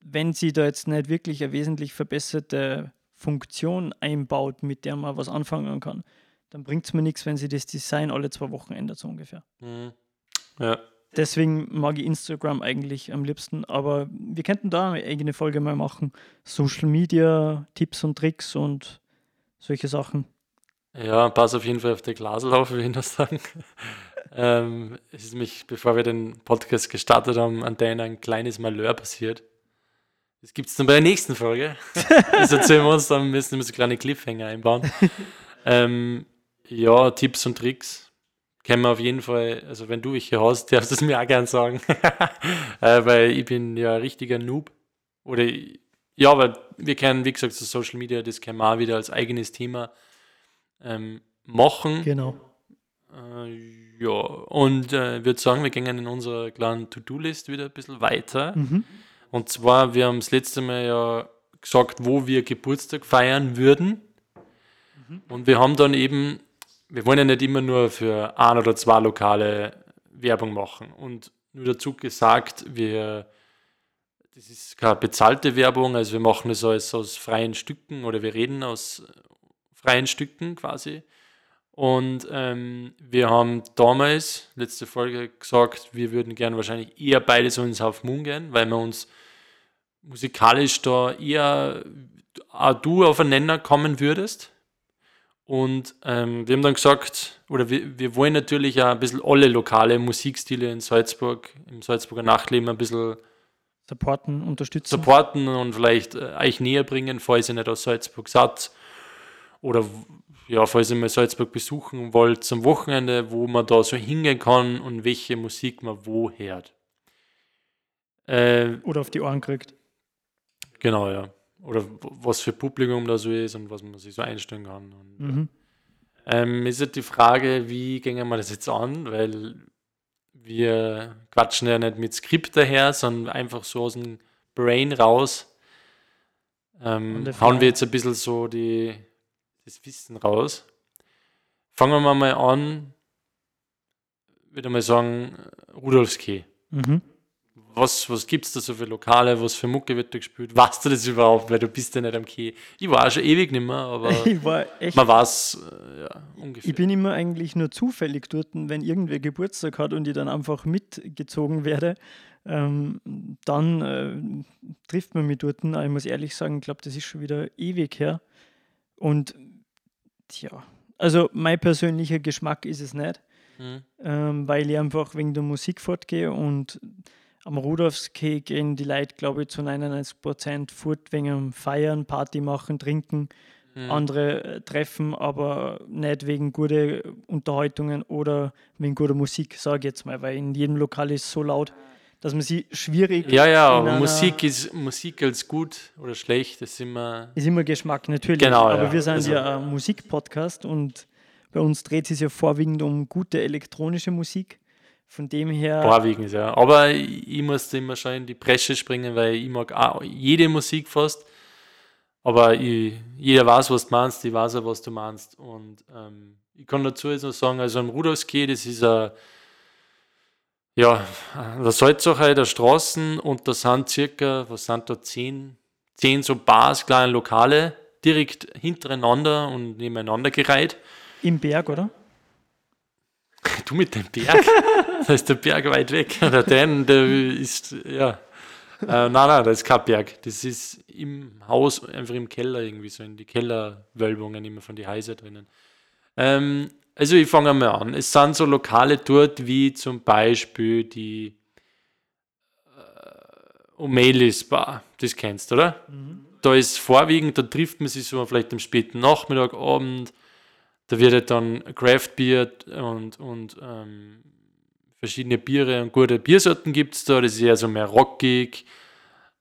wenn sie da jetzt nicht wirklich eine wesentlich verbesserte Funktion einbaut, mit der man was anfangen kann, dann bringt es mir nichts, wenn sie das Design alle zwei Wochen ändert, so ungefähr. Mhm. Ja. Deswegen mag ich Instagram eigentlich am liebsten, aber wir könnten da eine eigene Folge mal machen. Social Media, Tipps und Tricks und solche Sachen. Ja, pass auf jeden Fall auf die Glaslauf, würde ich noch sagen. ähm, es ist mich, bevor wir den Podcast gestartet haben, an deiner ein kleines Malheur passiert. Das gibt es dann bei der nächsten Folge. das erzählen wir uns, dann müssen wir so kleine Cliffhanger einbauen. ähm, ja, Tipps und Tricks können wir auf jeden Fall, also wenn du welche hast, darfst du es mir auch gern sagen. äh, weil ich bin ja ein richtiger Noob. Oder ja, aber wir können, wie gesagt, so Social Media, das können wir auch wieder als eigenes Thema ähm, machen. Genau. Äh, ja, und äh, ich würde sagen, wir gehen in unserer kleinen To-Do-List wieder ein bisschen weiter. Mhm. Und zwar, wir haben das letzte Mal ja gesagt, wo wir Geburtstag feiern würden. Und wir haben dann eben, wir wollen ja nicht immer nur für ein oder zwei Lokale Werbung machen. Und nur dazu gesagt, wir, das ist keine bezahlte Werbung, also wir machen es alles aus freien Stücken oder wir reden aus freien Stücken quasi. Und ähm, wir haben damals, letzte Folge, gesagt, wir würden gerne wahrscheinlich eher beide so ins Half Moon gehen, weil wir uns musikalisch da eher auch du auf einen Nenner kommen würdest. Und ähm, wir haben dann gesagt, oder wir, wir wollen natürlich auch ein bisschen alle lokale Musikstile in Salzburg, im Salzburger Nachtleben ein bisschen supporten, unterstützen. supporten und vielleicht äh, euch näher bringen, falls ihr nicht aus Salzburg seid. Oder ja, falls ihr mal Salzburg besuchen wollt zum Wochenende, wo man da so hingehen kann und welche Musik man wo hört. Äh, Oder auf die Ohren kriegt. Genau, ja. Oder was für Publikum da so ist und was man sich so einstellen kann. Und, Mhm. ähm, ist halt die Frage, wie gehen wir das jetzt an, weil wir quatschen ja nicht mit Skript daher, sondern einfach so aus dem Brain raus. Ähm, hauen wir jetzt ein bisschen so die, das Wissen raus. Fangen wir mal an, würde mal sagen, Rudolfskeh. Mhm. Was, was gibt es da so für Lokale, was für Mucke wird da gespielt? Weißt du das überhaupt? Weil du bist ja nicht am Key. Ich war auch schon ewig nicht mehr, aber Ich war echt. man weiß äh, ja, ungefähr. Ich bin immer eigentlich nur zufällig dort, wenn irgendwer Geburtstag hat und ich dann einfach mitgezogen werde. Ähm, dann äh, trifft man mich dort. Ich muss ehrlich sagen, ich glaube, das ist schon wieder ewig her. Und tja, also mein persönlicher Geschmack ist es nicht, Hm. ähm, weil ich einfach wegen der Musik fortgehe und am Rudolfskee gehen die Leute, glaube ich, zu 99 Prozent fort wegen Feiern, Party machen, trinken Hm. andere äh, treffen, aber nicht wegen guter Unterhaltungen oder wegen guter Musik, sage ich jetzt mal, weil in jedem Lokal ist es so laut, dass man sie schwierig Ja, ja, aber Musik ist Musik als gut oder schlecht, das ist immer. ist immer Geschmack, natürlich. Genau, aber ja. wir sind Also- ja ein Musikpodcast und bei uns dreht es sich ja vorwiegend um gute elektronische Musik. Von dem her, Vorwiegend, ja. Aber ich, ich muss da immer schon in die Bresche springen, weil ich mag auch jede Musik fast. Aber ich, jeder weiß, was du meinst, ich weiß auch, was du meinst. Und ähm, ich kann dazu jetzt noch sagen, also am Rudolfskeh, das ist ein, ja, an der Salzacher der Straßen und da sind circa, was sind da, zehn, zehn so Bars, kleine Lokale, direkt hintereinander und nebeneinander gereiht. im Berg, oder? Du mit dem Berg? da ist der Berg weit weg. Der Dan, der ist, ja. Äh, nein, nein, das ist kein Berg. Das ist im Haus, einfach im Keller irgendwie, so in die Kellerwölbungen immer von die Häuser drinnen. Ähm, also ich fange mal an. Es sind so Lokale dort wie zum Beispiel die äh, O'Malley's Bar. Das kennst du, oder? Da ist vorwiegend, da trifft man sich so vielleicht am späten Nachmittag, Abend. Da wird halt dann Craft Beer und, und ähm, verschiedene Biere und gute Biersorten gibt es da. Das ist eher so mehr rockig,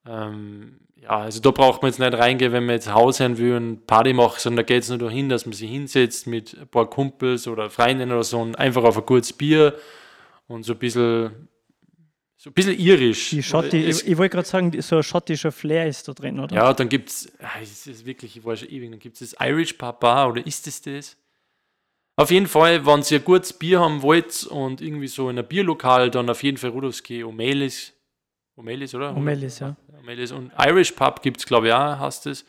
ähm, ja, also da braucht man jetzt nicht reingehen, wenn man jetzt Haushören will und Party macht, sondern da geht es nur dahin, dass man sich hinsetzt mit ein paar Kumpels oder Freundinnen oder so und einfach auf ein gutes Bier und so ein bisschen, so ein bisschen irisch. Die Schotti, Es- ich, ich wollte gerade sagen, so ein schottischer Flair ist da drin, oder? ja, dann gibt es, es ist wirklich, ich war schon ewig, dann gibt es das Irish Papa oder ist es das? Auf jeden Fall, wenn ihr ein gutes Bier haben wollt und irgendwie so in einem Bierlokal, dann auf jeden Fall Rudolfski Omelis. Omelis, oder? Omelis, ja. Und Irish Pub gibt es, glaube ich, auch, heißt es.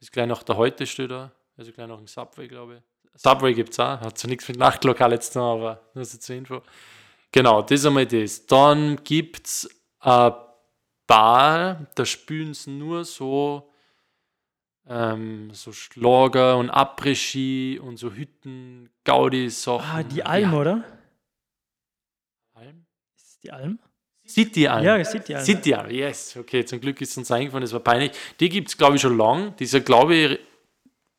Ist gleich nach der Heute steht da. Also gleich nach dem Subway, glaube ich. Subway gibt es auch. Hat zwar nichts mit Nachtlokal jetzt noch, aber nur so zur Info. Genau, das ist einmal das. Dann gibt es eine Bar, da spülen sie nur so, ähm, so Schlager und Après-Ski und so Hütten, Gaudi-Sachen. Ah, die Alm, oder? Alm? Ist es die Alm? City Alm. Ja, City Alm, yes. Okay, zum Glück ist uns eingefallen, das war peinlich. Die gibt es, glaube ich, schon lang. Dieser, glaube ich,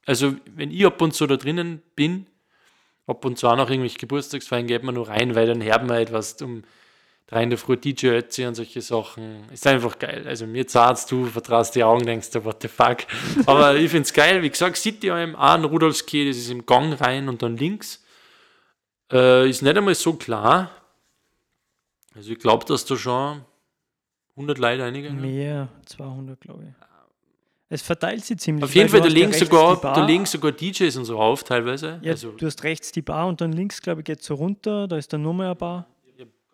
also wenn ich ab und zu da drinnen bin, ab und zu auch noch irgendwelche Geburtstagsfeiern, geht man nur rein, weil dann hört man etwas um drei in der Früh DJ Ötzi und solche Sachen. Ist einfach geil. Also mir zahlst du, vertraust die Augen, denkst du, what the fuck. Aber ich finde es geil. Wie gesagt, City auch ein Rudolfski, das ist im Gang rein und dann links. Äh, ist nicht einmal so klar. Also ich glaube, dass da schon 100 Leute eingegangen Mehr, 200, glaube ich. Es verteilt sich ziemlich. Auf jeden Fall, da ja liegen, sogar, Bar. da liegen sogar DJs und so auf teilweise. Ja, also du hast rechts die Bar und dann links, glaube ich, geht es so runter. Da ist dann nur mehr eine Bar.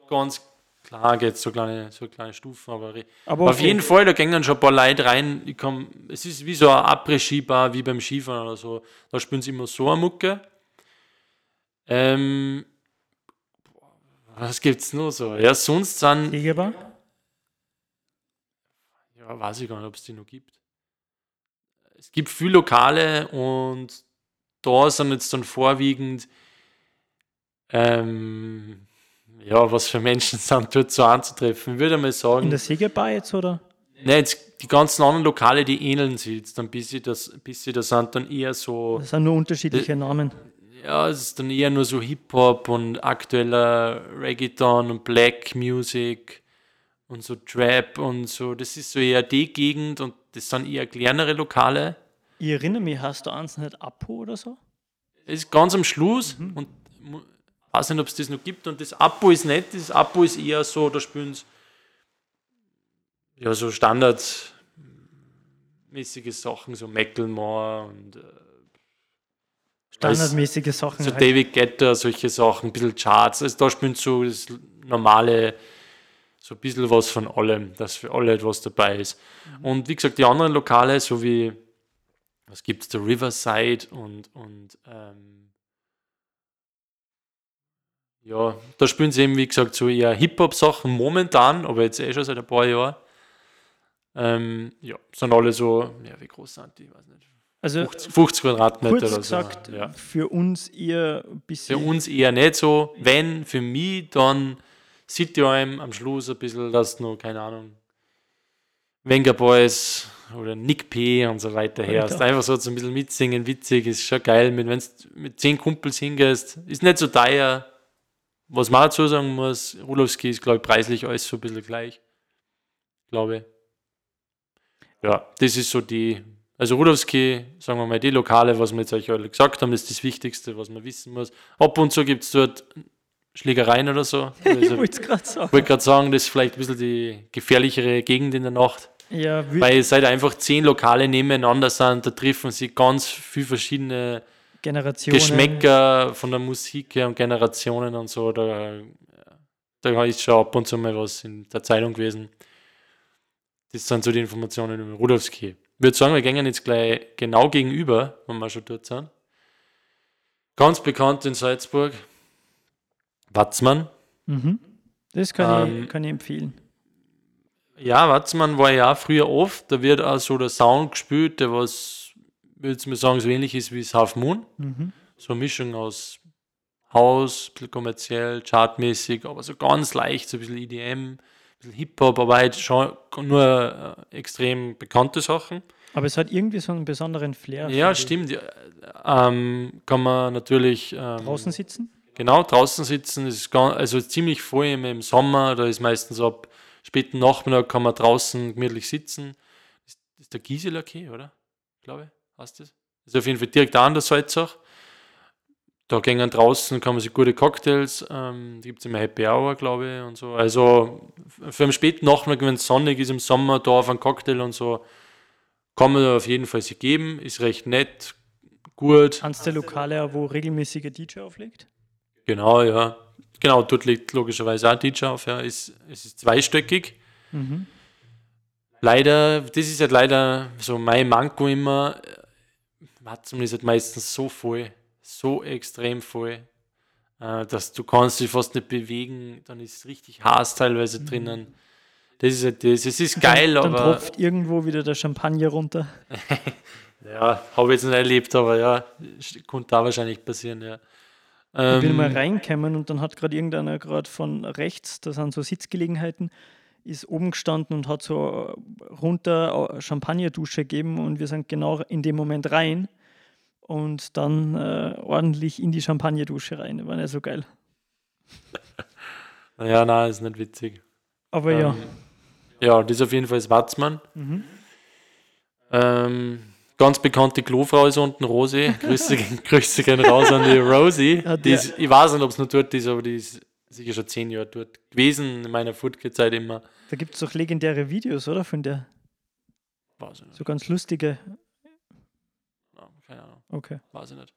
ganz klar geht es so kleine, so kleine Stufen, aber Aber auf jeden Fall, da gehen schon ein paar Leute rein. Ich komm, es ist wie so eine Après-Ski-Bar, wie beim Skifahren oder so. Da spielen sie immer so eine Mucke. Ähm, was gibt's nur so? Ja, sonst sind, Jägerbar? ja, weiß ich gar nicht, ob es die noch gibt. Es gibt viele Lokale und da sind jetzt dann vorwiegend, ähm, ja, was für Menschen sind dort so anzutreffen. Ich würde mal In sagen, der Sägebar jetzt, oder? ne, jetzt die ganzen anderen Lokale, die ähneln sich jetzt ein bisschen, das, ein bisschen, das sind dann eher so, Das sind nur unterschiedliche Namen. Ja, es ist dann eher nur so Hip-Hop und aktueller Reggaeton und Black Music und so Trap und so. Das ist so eher die Gegend und das sind eher kleinere Lokale. Ich erinnere mich, hast du eins nicht Apo oder so? Es ist ganz am Schluss und mu- weiß nicht, ob es das noch gibt. Und das Apo ist nicht, das Apo ist eher so, da spielen sie ja so standardmäßige Sachen, so Macklemore und äh, Standardmäßige Sachen. so halt. David Guetta, solche Sachen, ein bisschen Charts. Also da spielt so das normale, so ein bisschen was von allem, dass für alle etwas dabei ist. Und wie gesagt, die anderen Lokale, so wie, was gibt es da, Riverside und, und ähm, ja, da spielen sie eben, wie gesagt, so eher Hip-Hop-Sachen momentan, aber jetzt eh schon seit ein paar Jahren. Ähm, ja, sind alle so, ja, wie groß sind die? Ich weiß nicht. Also 50, 50 Quadratmeter kurz oder gesagt, so. Ja. für uns eher ein Für bisschen. uns eher nicht so. Wenn, für mich, dann City Alm am Schluss ein bisschen, dass noch, keine Ahnung, Wenger Boys oder Nick P. und so weiter herrscht. Einfach so ein bisschen mitsingen, witzig, ist schon geil. Wenn du mit zehn Kumpels hingehst, ist nicht so teuer. Was man dazu sagen muss, Rudolfski ist, glaube ich, preislich alles so ein bisschen gleich. Glaube ich. Ja, das ist so die, also Rudolfski, sagen wir mal, die Lokale, was wir jetzt euch alle gesagt haben, das ist das Wichtigste, was man wissen muss. Ab und zu gibt es dort Schlägereien oder so. ich Also, wollte es gerade sagen. ich wollte gerade sagen, das ist vielleicht ein bisschen die gefährlichere Gegend in der Nacht, Ja, weil es halt einfach zehn Lokale nebeneinander sind, da treffen sich ganz viele verschiedene Generationen. Geschmäcker von der Musik her und Generationen und so. Da, da ist schon ab und zu mal was in der Zeitung gewesen. Das sind so die Informationen über Rudolfski. Ich würde sagen, wir gehen jetzt gleich genau gegenüber, wenn wir schon dort sind. Ganz bekannt in Salzburg. Watzmann. Mhm. Das kann, Ähm, ich, kann ich empfehlen. Ja, Watzmann war ja früher oft. Da wird auch so der Sound gespielt, der was, würde ich mal sagen, so ähnlich ist wie das Half Moon. Mhm. So eine Mischung aus Haus, kommerziell, chartmäßig, aber so ganz leicht, so ein bisschen EDM, bisschen Hip-Hop, aber halt schon nur äh, extrem bekannte Sachen. Aber es hat irgendwie so einen besonderen Flair. Ja, ich. stimmt. Ja, ähm, kann man natürlich ähm, Draußen sitzen? Genau, draußen sitzen ist ganz, also ziemlich voll im, im Sommer, da ist meistens ab späten Nachmittag kann man draußen gemütlich sitzen. Das ist der Gisela Key, oder? Glaube ich, heißt das. Ist auf jeden Fall direkt an der Salzach. Da gehen draußen, kann man sich gute Cocktails, ähm, gibt es immer Happy Hour, glaube ich, und so. Also für einen späten Nachmittag, wenn es sonnig ist im Sommer, da auf einen Cocktail und so, kann man auf jeden Fall sich geben, ist recht nett, gut. Eines der Lokale, wo regelmäßiger DJ auflegt? Genau, ja. Genau, dort liegt logischerweise auch DJ auf, ja. Ist, es ist zweistöckig. Mhm. Leider, das ist halt leider so mein Manko immer. Watzmann ist halt meistens so voll, so extrem voll, äh, dass du kannst dich fast nicht bewegen. Dann ist es richtig Haas teilweise drinnen. Das ist halt das. Es ist geil, dann, dann aber. tropft irgendwo wieder der Champagner runter. Ja, habe ich jetzt nicht erlebt, aber ja, konnte da wahrscheinlich passieren, ja. Ich bin Ähm, mal reingekommen und dann hat gerade irgendeiner gerade von rechts, da sind so Sitzgelegenheiten, ist oben gestanden und hat so äh, runter äh, Champagnerdusche gegeben und wir sind genau in dem Moment rein und dann äh, ordentlich in die Champagnerdusche rein. War nicht so geil. ja, nein, ist nicht witzig. Aber ja, Ähm, ja, das ist auf jeden Fall das Watzmann. Mhm. Ähm, ganz bekannte Klofrau ist unten, Rosi. Grüße, Grüße gehen raus an die Rosi. Ja, Die ist, ich weiß nicht, ob es noch dort ist, aber die ist sicher schon zehn Jahre dort gewesen, in meiner Foodkit-Zeit immer. da gibt es doch legendäre Videos, oder? Von der, so ganz lustige. Okay. weiß ich nicht.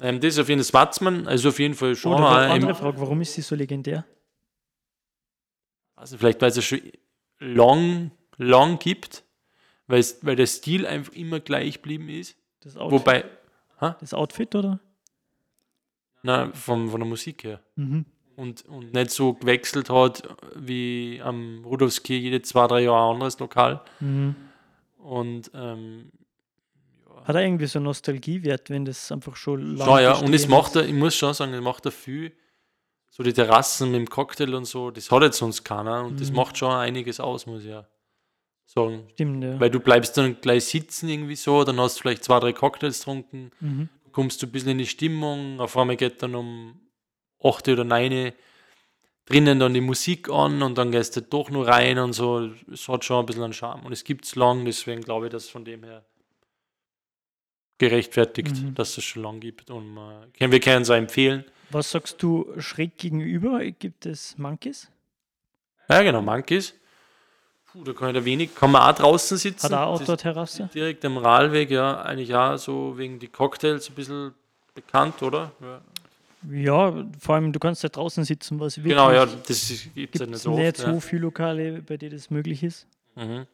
Ähm, das ist auf jeden Fall das Watzmann, also auf jeden Fall schon Oder eine andere Frage, warum ist sie so legendär? also vielleicht weil es schon lang, lang gibt, weil, der Stil einfach immer gleich geblieben ist. Das Outfit, Wobei, das Outfit oder? na, vom, von der Musik her. Mhm. und, und nicht so gewechselt hat wie am Rudolfskirch jede zwei, drei Jahre ein anderes Lokal. Mhm. Und ähm, Hat er irgendwie so einen Nostalgiewert, wenn das einfach schon lange schon, ja, und es macht er, ich muss schon sagen, es macht er viel. So die Terrassen mit dem Cocktail und so, das hat jetzt sonst keiner und das Mhm. macht schon einiges aus, muss ich ja sagen. Stimmt, ja. Weil du bleibst dann gleich sitzen irgendwie so, dann hast du vielleicht zwei, drei Cocktails getrunken, Mhm. kommst du ein bisschen in die Stimmung, auf einmal geht dann um 8 oder 9 drinnen dann die Musik an und dann gehst du doch nur rein und so. Es hat schon ein bisschen einen Charme. Und es gibt es lang, deswegen glaube ich, dass von dem her gerechtfertigt, Mhm. dass es schon lang gibt. Und äh, können- wir können es auch empfehlen. Was sagst du schräg gegenüber? Gibt es Monkeys? Ja, genau, Monkeys. Puh, da kann ich da wenig. Kann man auch draußen sitzen. Hat auch Outdoor-Terrasse? Direkt am Rahlweg, ja, eigentlich auch so wegen die Cocktails ein bisschen bekannt, oder? Ja. Ja, vor allem du kannst da draußen sitzen, was wirklich Genau, ja, das gibt es ja nicht es so nicht oft. so ja. viele Lokale, bei denen das möglich ist. Mhm.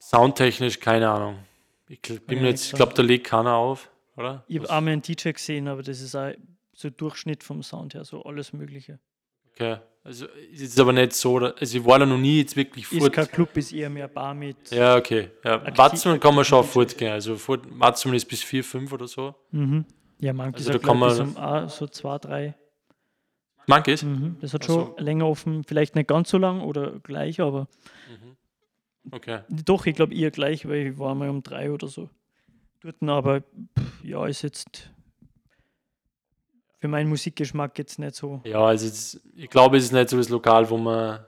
Soundtechnisch, keine Ahnung. Ich gl- bin Ja, mir jetzt, ich glaube, da legt keiner auf, oder? Ich habe einmal einen DJ gesehen, aber das ist auch so Durchschnitt vom Sound her, so alles Mögliche. Okay. Also ist jetzt aber nicht so, also ich war da noch nie jetzt wirklich Ist fort. kein Club, ist eher mehr Bar mit. Ja, okay. Ja. Watzmann kann man schon fortgehen. Also fort, Watzmann ist bis 4, 5 oder so. Mhm. Ja, manche Also also da kann man man- um, ah, so zwei, drei. Monkeys? Mhm. Das hat schon so. länger offen, vielleicht nicht ganz so lang oder gleich, aber Okay. doch, ich glaube eher gleich, weil ich war mal um drei oder so. Dort, aber pff, ja, ist jetzt für meinen Musikgeschmack jetzt nicht so. Ja, also jetzt, ich glaube, es ist nicht so das Lokal, wo man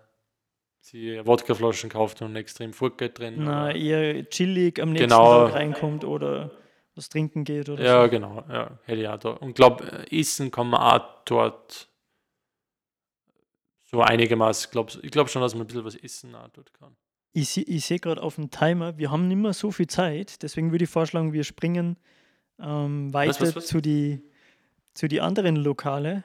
sich Wodkaflaschen kauft und extrem Furtgeld drin. Na, aber- eher chillig am nächsten Genau. Tag reinkommt oder was trinken geht oder Ja, so. genau. Ja, hätte ich auch da. Und glaube, essen kann man auch dort so einigermaßen. Glaub, ich glaube schon, dass man ein bisschen was essen auch dort kann. Ich, ich sehe gerade auf dem Timer, wir haben nicht mehr so viel Zeit, deswegen würde ich vorschlagen, wir springen ähm, weiter was, was? zu die zu die anderen Lokale.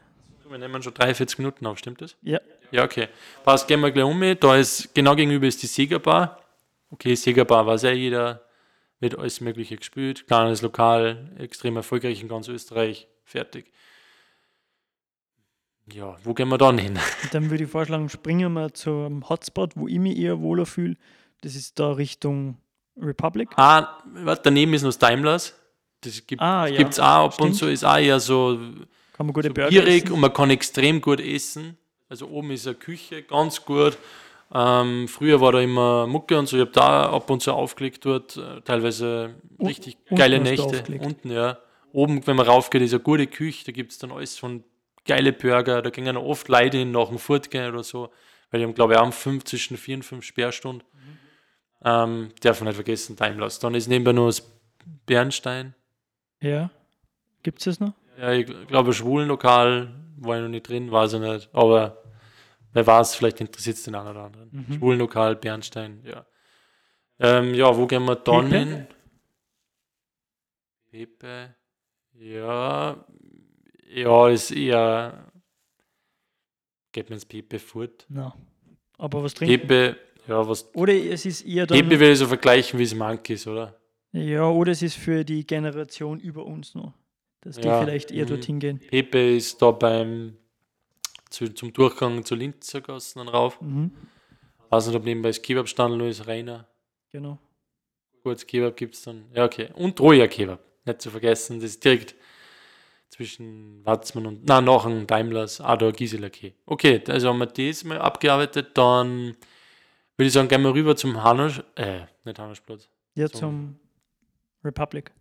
Wir nehmen schon 43 Minuten auf, stimmt das? Ja, Ja, okay. Passt, gehen wir gleich um. Da ist genau gegenüber ist die Segerbar. Okay, Segerbar weiß ja jeder, wird alles Mögliche gespielt. Kleines Lokal, extrem erfolgreich in ganz Österreich. Fertig. Ja, wo gehen wir dann hin? und dann würde ich vorschlagen, springen wir zum Hotspot, wo ich mich eher wohler fühle. Das ist da Richtung Republic. Ah, warte, daneben ist noch das Daimlers. Das gibt Ah, es ja, gibt's auch ab und stimmt. zu, ist auch eher so, Kann man gute so bierig und man kann extrem gut essen. Also oben ist eine Küche, ganz gut. Ähm, früher war da immer Mucke und so, ich habe da ab und zu aufgelegt dort, äh, teilweise richtig unten geile Nächte. Unten, ja. Oben, wenn man raufgeht, ist eine gute Küche, da gibt es dann alles von geile Burger, da gingen oft Leute hin nach dem Fortgehen oder so, weil die haben, glaube ich, auch fünf, zwischen vier und fünf Sperrstunden. Ähm, darf man nicht vergessen, Timeless. Dann ist nebenbei nur das Bernstein. Ja. Gibt es das noch? Ja, ich glaube, Schwulenlokal war ich noch nicht drin, weiß ich nicht. Aber wer weiß, vielleicht interessiert es den einen oder anderen. Mhm. Schwulenlokal, Bernstein, ja. Ähm, ja, wo gehen wir dann Pepe? hin? Pepe. Ja. Ja, ist eher. Geht mir ins Pepe fort. Na. Aber was trinken? Pepe, ja, was. Oder es ist eher dann. Pepe will ich so vergleichen wie es Monkeys, oder? Ja, oder es ist für die Generation über uns noch. Dass die Ja, vielleicht eher dorthin gehen. Pepe ist da beim. Zu, zum Durchgang zur Linzer Gassen dann rauf. Mhm. Weiß nicht, ob nebenbei das Kebabstand nur ist, Rainer. Genau. Kurz Kebab gibt es dann. Ja, okay. Und Roja Kebab. Nicht zu vergessen, das ist direkt zwischen Watzmann und, na, nach dem Daimlers, Ador Gisela K. Okay, also haben wir das mal abgearbeitet. Dann würde ich sagen, gehen wir rüber zum Hanusch, äh, nicht Hanuschplatz. Ja, So. zum Republic.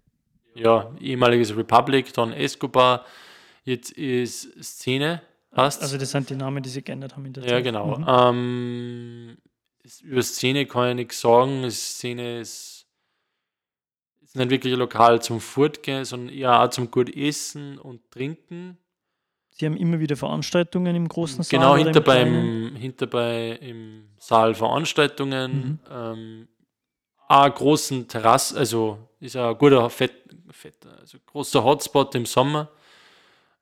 Ja, ehemaliges Republic, dann Escobar. Jetzt ist Szene, hast Also das sind die Namen, die sie geändert haben in der Ja, Zeit. genau. Mhm. Ähm, über Szene kann ich nichts sagen. Szene ist nicht wirklich ein Lokal zum Fortgehen, sondern eher auch zum gut essen und trinken. Sie haben immer wieder Veranstaltungen im großen Saal. genau, hinter beim, hinter bei im Saal Veranstaltungen. Mhm. Ähm, auch großen Terrasse, also ist ein guter, fett, fett, also großer Hotspot im Sommer.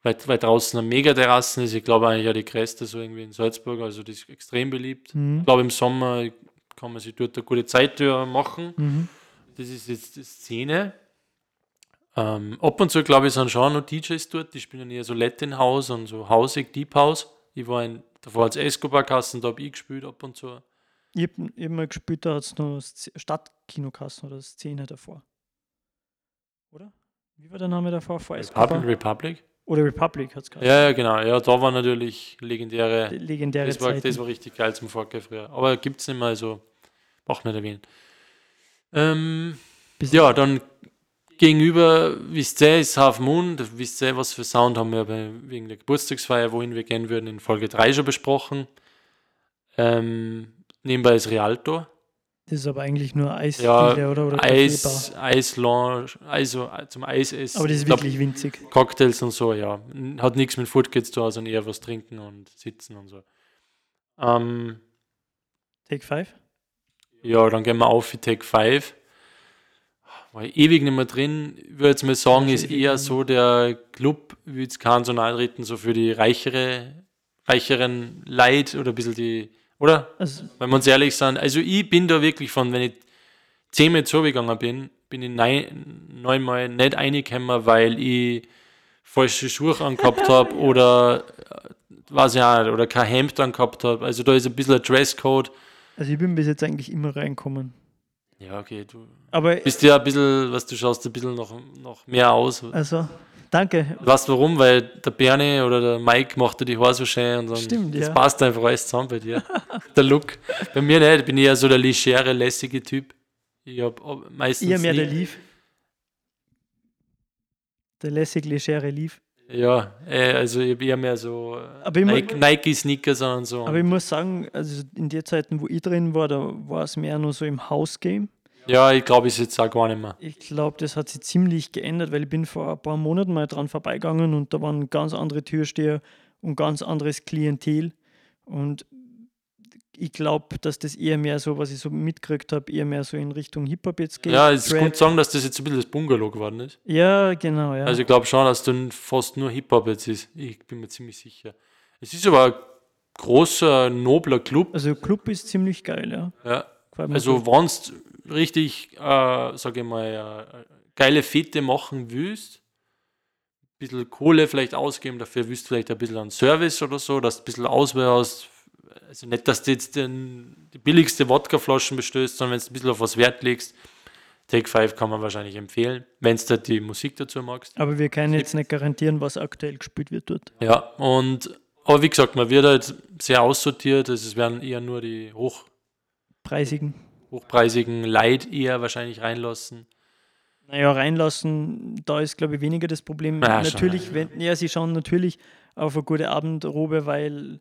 Weil, weil draußen eine Megaterrassen ist, ich glaube eigentlich ja die größte so irgendwie in Salzburg, also die ist extrem beliebt. Mhm. Ich glaube, im Sommer kann man sich dort eine gute Zeit machen. Mhm. Das ist jetzt die Szene. Ähm, ab und zu, glaube ich, sind schon noch DJs dort. Die spielen eher so Latin House und so hausig, Deep House. Ich war in, davor als Escobar-Kassen, da habe ich gespielt ab und zu. Ich habe immer gespielt, da hat es noch Stadtkinokassen oder Szene davor. Oder? Wie war der Name davor? Vor Escobar? Republic, Republic? Oder Republic hat es Ja, ja, genau. Ja, da war natürlich legendäre. Legendäre Das war, Zeiten. das war richtig geil zum Vorgehen früher. Aber gibt es nicht mehr, also auch nicht erwähnen. Ähm, ja, dann gegenüber, wisst ihr, ist Half Moon. Ihr, was für Sound haben wir bei, wegen der Geburtstagsfeier, wohin wir gehen würden, in Folge 3 schon besprochen. Ähm, nebenbei ist Rialto. Das ist aber eigentlich nur Eisdiele, Ja, oder? oder Eis. Eislounge, also zum Eisessen. Aber das ist glaub, wirklich winzig. Cocktails und so, ja. Hat nichts mit Food zu tun, sondern eher was trinken und sitzen und so. Ähm, Take 5? Ja, dann gehen wir auf für Take 5. War ich ewig nicht mehr drin. Ich würde jetzt mal sagen, ist eher so der Club, wie jetzt keinen so nahe treten, so für die reichere, reicheren Leid oder ein bisschen die, oder? Also, Wenn wir uns ehrlich sind, also ich bin da wirklich von, wenn ich zehnmal zugegangen bin, bin ich neun, neunmal nicht reingekommen, weil ich falsche Schuhe angehabt habe oder äh, weiß ich auch nicht, oder kein Hemd angehabt habe. Also da ist ein bisschen ein Dresscode. Also ich bin bis jetzt eigentlich immer reinkommen. Ja, okay, du Aber, bist ja ein bisschen, was du schaust ein bisschen noch, noch mehr aus. also, danke. Weißt du warum? Weil der Bernie oder der Mike macht dir die Haare so schön und dann Stimmt, das ja. passt einfach alles zusammen bei dir. der Look. Bei mir nicht, ich bin eher so der legere, lässige Typ. Ich habe meistens Eher mehr der nie- Leaf. Der lässig legere Leaf. Ja, äh, also ich habe eher mehr so Aber ich mu- Nike- Nike-Sneakers und so. Aber ich muss sagen, also in den Zeiten, wo ich drin war, da war es mehr nur so im House-Game. ja, ich glaube, ist jetzt auch gar nicht mehr. Ich glaube, das hat sich ziemlich geändert, weil ich bin vor ein paar Monaten mal dran vorbeigegangen und da waren ganz andere Türsteher und ganz anderes Klientel. Und ich glaube, dass das eher mehr so, was ich so mitgekriegt habe, eher mehr so in Richtung Hip-Hop jetzt geht. Ja, es Trap. kommt sagen, dass das jetzt ein bisschen das Bungalow geworden ist. Ja, genau, ja. Also ich glaube schon, dass dann fast nur Hip-Hop jetzt ist. Ich bin mir ziemlich sicher. Es ist aber ein großer, nobler Club. also Club ist ziemlich geil, ja. Ja. Also gut. wenn du richtig, äh, sage ich mal, äh, geile Fete machen willst, ein bisschen Kohle vielleicht ausgeben, dafür willst du vielleicht ein bisschen an Service oder so, dass du ein bisschen Auswahl hast. Also nicht, dass du jetzt den, die billigste Wodkaflaschen bestößt, sondern wenn du ein bisschen auf was Wert legst. Take 5 kann man wahrscheinlich empfehlen, wenn du die Musik dazu magst. Aber wir können jetzt nicht garantieren, was aktuell gespielt wird dort. Ja, und aber wie gesagt, man wird halt sehr aussortiert, also es werden eher nur die hoch, Preisigen. hochpreisigen Leid eher wahrscheinlich reinlassen. Naja, reinlassen, da ist, glaube ich, weniger das Problem. Ja, schon, natürlich, ja. wenn, ja, sie schauen natürlich auf eine gute Abendrobe, weil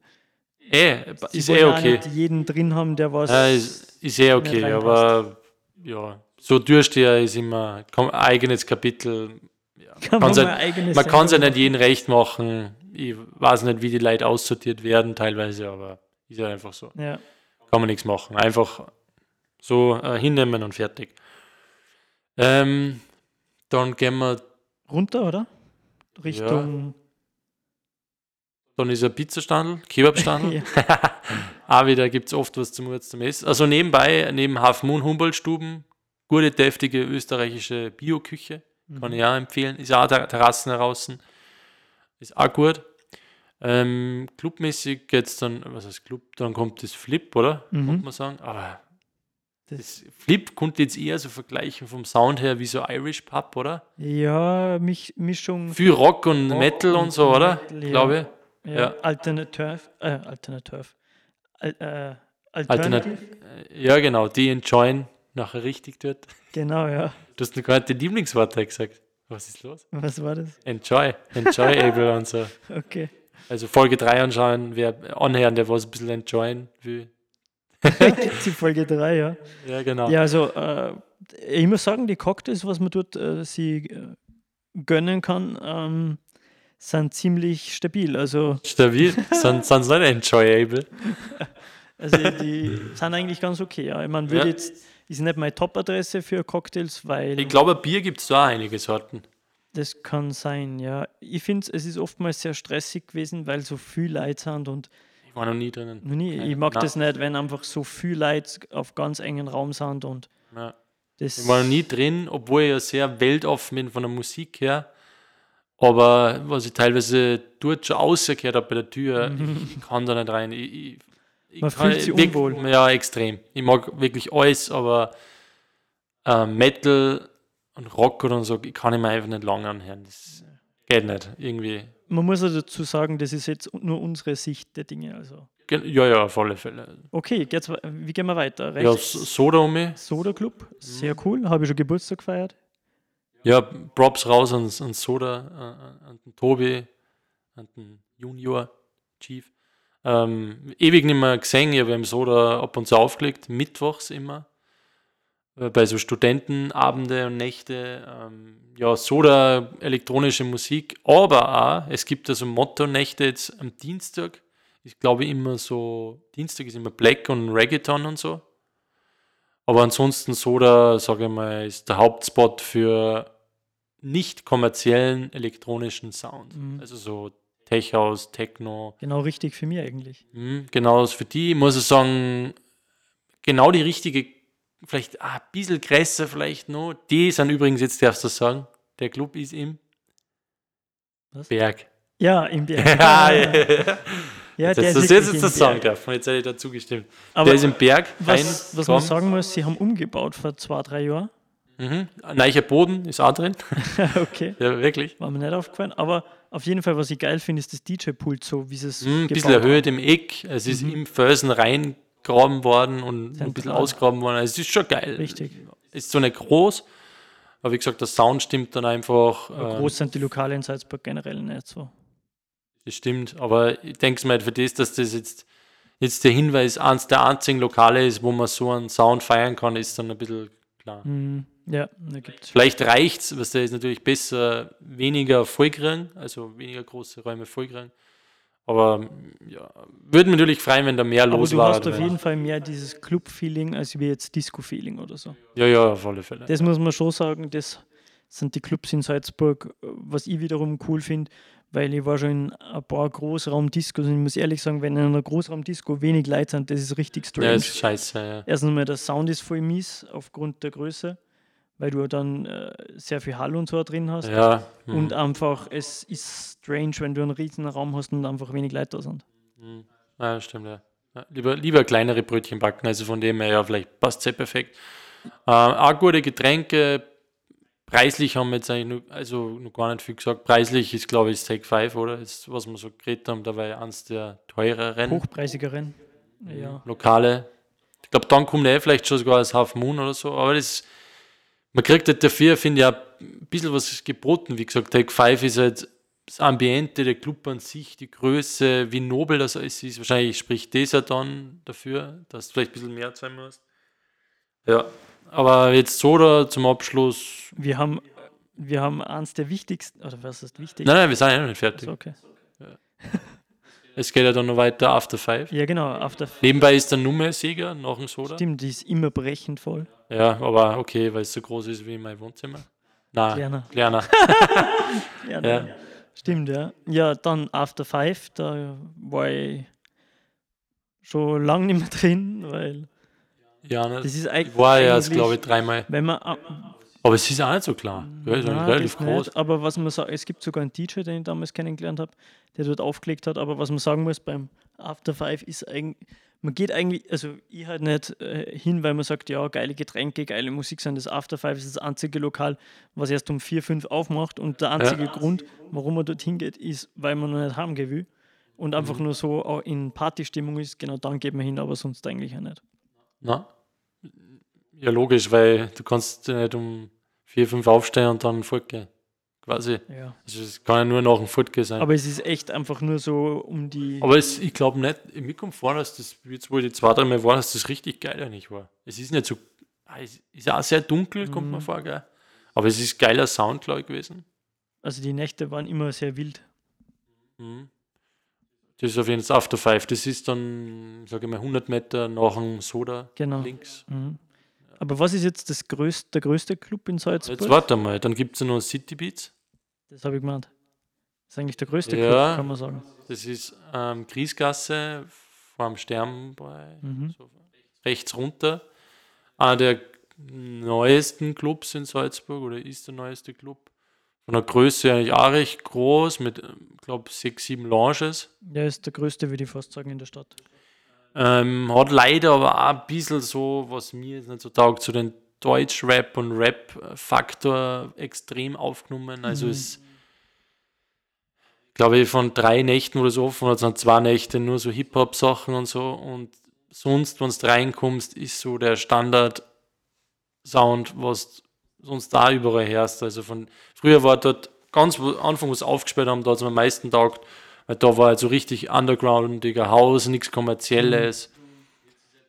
Eh, ist eh okay. nicht jeden drin haben, der was. Ja, ist, ist eh okay, aber ja, so Türsteher ist immer komm, eigenes Kapitel. Ja, kann man ja- kann es ja nicht jedem recht machen. Ich weiß nicht, wie die Leute aussortiert werden teilweise, aber ist ja einfach so. Ja. Kann man nichts machen. Einfach so äh, hinnehmen und fertig. Ähm, dann gehen wir, Runter, oder? Richtung. Dann ist ein Pizzastandel, Kebabstandel. Auch wieder gibt es oft was zum zum Essen. Also nebenbei, neben Half Moon Humboldt-Stuben, gute, deftige österreichische Bio-Küche. Kann ich auch empfehlen. Ist auch Ter- Terrassen draußen. Ist auch gut. Ähm, clubmäßig geht's dann, was heißt Club? Dann kommt das Flip, oder? Mhm. Könnte man sagen. Aber Das, das Flip konnte jetzt eher so vergleichen vom Sound her wie so Irish Pub, oder? ja, Mich, Mischung. Viel Rock und Rock Metal und, und so, oder? Metal, ja. Glaube Ja, ja. Alternative. Äh, Alternative. Al, äh. Alternative. Alternativ. Ja, genau. Die enjoyen nachher richtig dort. Genau, ja. Du hast nicht die Lieblingsworte gesagt. Was ist los? Was war das? Enjoy. Enjoyable und so. Okay. Also Folge 3 anschauen, wer anhören, der was ein bisschen enjoyen will. Die Folge 3, ja. Ja, genau. Ja, also äh, ich muss sagen, die Cocktails, was man dort äh, sie äh, gönnen kann, ähm, sind ziemlich stabil. Also, Stabil. sind sind sie nicht enjoyable. also die sind eigentlich ganz okay. Ja. Ich meine, würde Ja. jetzt ist nicht meine Top-Adresse für Cocktails, weil Ich glaube, Bier gibt es da auch einige Sorten. das kann sein, ja. Ich finde, es ist oftmals sehr stressig gewesen, weil so viel Leute sind und Ich war noch nie drinnen. noch nie, Keine- ich mag Nein. das nicht, wenn einfach so viel Leute auf ganz engen Raum sind und Ja. das Ich war noch nie drin, obwohl ich ja sehr weltoffen bin von der Musik her. Aber was ich teilweise dort schon rausgehört habe bei der Tür, ich, ich kann da nicht rein. Ich, ich, Man kann- fühlt sich wirk- unwohl. Ja, extrem. Ich mag wirklich alles, aber äh, Metal und Rock oder so ich kann ich mir einfach nicht lange anhören. Das geht nicht. Irgendwie. man muss ja dazu sagen, das ist jetzt nur unsere Sicht der Dinge. Also. Ja, ja, auf alle Fälle. Okay, geht's, we- wie gehen wir weiter? Ja, Rechts S- Soda um mich. Soda Club, sehr Mhm. cool. Habe ich schon Geburtstag gefeiert. Ja, Props raus an, an Soda, äh, an den Tobi, an den Junior Chief. Ähm, ewig nicht mehr gesehen, ich habe im Soda ab und zu aufgelegt, mittwochs immer. Äh, Bei so Studentenabende und Nächte. Ähm, ja, Soda, elektronische Musik, aber auch, es gibt also Motto-Nächte jetzt am Dienstag. Ich glaube immer so, Dienstag ist immer Black und Reggaeton und so. Aber ansonsten Soda, sage ich mal, ist der Hauptspot für nicht kommerziellen elektronischen Sound. Mhm. Also so Tech House, Techno. Genau richtig für mich eigentlich. Mhm, genau, das für die muss ich sagen, genau die richtige, vielleicht ah, ein bisschen größer vielleicht noch. Die sind übrigens, jetzt darfst du sagen, der Club ist im Was? Berg. Ja, im Berg. Ja, ja, ja. ja, Jetzt, der das ist jetzt, im das sagen darf. Jetzt hätte ich dazu gestimmt. Aber der ist im Berg. was, was man sagen muss, sie haben umgebaut vor zwei, drei Jahren. Mhm. Neuer Boden ist auch drin. okay, ja, wirklich. war mir nicht aufgefallen. Aber auf jeden Fall, was ich geil finde, ist das DJ-Pult, so wie es Mhm, ein bisschen haben. erhöht im Eck. Es ist im Felsen reingraben worden und ein bisschen ausgraben worden. Also es ist schon geil. Richtig. Ist so nicht groß, aber wie gesagt, der Sound stimmt dann einfach. Aber ähm, Groß sind die Lokale in Salzburg generell nicht so. Das stimmt, aber ich denke mal, für das, dass das jetzt, jetzt der Hinweis eins der einzigen Lokale ist, wo man so einen Sound feiern kann, ist dann ein bisschen klar. Mhm. Ja, da gibt's. Vielleicht reicht es, was der ist natürlich besser, weniger vollkriegen, also weniger große Räume vollkriegen. Aber ja, würde mich natürlich freuen, wenn da mehr Aber los du war. hast auf jeden Fall mehr dieses Club-Feeling als wie jetzt Disco-Feeling oder so. Ja, ja, auf alle Fälle. Das muss man schon sagen, das sind die Clubs in Salzburg, was ich wiederum cool finde, weil ich war schon in ein paar Großraumdiscos und ich muss ehrlich sagen, wenn in einer Großraumdisco wenig Leute sind, das ist richtig strange. ja, ist scheiße, ja. Erstens mal, der Sound ist voll mies aufgrund der Größe, weil du dann äh, sehr viel Hall und so drin hast. Ja, mhm. Und einfach, es ist strange, wenn du einen riesen Raum hast und einfach wenig Leute da sind. Mhm. Ja, stimmt, ja. ja. Lieber, lieber kleinere Brötchen backen, also von dem her, ja, vielleicht passt es ja perfekt. Ähm, auch gute Getränke. Preislich haben wir jetzt eigentlich noch, also noch gar nicht viel gesagt. Preislich ist, glaube ich, Take 5, oder? Ist, was wir so geredet haben, da war ja eins der teureren Hochpreisigeren. Ja. Lokale. Ich glaube, dann kommt er vielleicht schon sogar als Half Moon oder so, aber das, man kriegt halt dafür, finde ich, auch ein bisschen was geboten. Wie gesagt, Take 5 ist halt das Ambiente, der Club an sich, die Größe, wie nobel das alles ist. Wahrscheinlich spricht das ja dann dafür, dass du vielleicht ein bisschen mehr sein musst. Ja, aber jetzt so da zum Abschluss. Wir haben, wir haben eins der wichtigsten, oder was ist wichtig? Nein, nein, wir sind ja noch nicht fertig. Also, okay. Es geht ja dann noch weiter After Five. Ja, genau, After Nebenbei ist der Nummer-Sieger nach dem Soda. Stimmt, die ist immer brechend voll. Ja, aber okay, weil es so groß ist wie mein Wohnzimmer. Nein, Kleiner. kleiner. Ja, Ja. Stimmt, ja. Ja, dann After Five, da war ich schon lange nicht mehr drin, weil Ja, ne? das ist eig- Ich war ja jetzt, eigentlich, glaube ich, dreimal. wenn man Aber es ist auch nicht so klar. Ja, ist Nein, relativ groß. Nicht, aber was man sagt, es gibt sogar einen DJ, den ich damals kennengelernt habe, der dort aufgelegt hat. Aber was man sagen muss beim After Five ist eigentlich, man geht eigentlich, also ich halt nicht äh, hin, weil man sagt, ja, geile Getränke, geile Musik sind. Das After Five ist das einzige Lokal, was erst um vier, fünf aufmacht. Und der einzige Grund, warum man dorthin geht, ist, weil man noch nicht heimgehen will. Und Mhm. einfach nur so auch in Partystimmung ist, genau dann geht man hin, aber sonst eigentlich auch nicht. Na? Ja, logisch, weil du kannst nicht um vier, fünf aufstehen und dann fortgehen. Quasi. Ja. Also es kann ja nur nach dem Fortgehen sein. Aber, Aber es ist echt einfach nur so um die. es, ich glaube nicht, mir kommt vor, dass das, jetzt wo ich die zwei, drei Mal war, dass das richtig geil eigentlich war. Es ist nicht so, ah, es ist auch sehr dunkel, kommt Mhm. mir vor, gell? Aber es ist geiler Sound, glaube ich, gewesen. Also die Nächte waren immer sehr wild. Mhm. Das ist auf jeden Fall After Five. Das ist dann, sage ich mal, 100 Meter nach dem Soda Genau. links. Mhm. Aber was ist jetzt das größte, der größte Club in Salzburg? Jetzt warte mal, dann gibt es ja noch City Beats. Das habe ich gemeint. Das ist eigentlich der größte Ja. Club, kann man sagen. Das ist ähm, Griesgasse vor dem Stern Mhm. so rechts runter. Einer der neuesten Clubs in Salzburg oder ist der neueste Club. Von der Größe eigentlich auch recht groß, mit, ich glaube, sechs, sieben Lounges. Der ist der größte, würde ich fast sagen, in der Stadt. Ähm, hat leider aber auch ein bisschen so, was mir jetzt nicht so taugt, so den Deutsch-Rap und Rap-Faktor extrem aufgenommen. Also Mhm. es, glaube ich, von drei Nächten oder so offen, hat es dann zwei Nächte nur so Hip-Hop-Sachen und so. Und sonst, wenn du reinkommst, ist so der Standard-Sound, was sonst da überall herrscht. Also von früher war dort ganz am Anfang, was aufgespielt haben, da hat es am meisten taugt, weil da war halt so richtig undergroundiger Haus, nichts kommerzielles.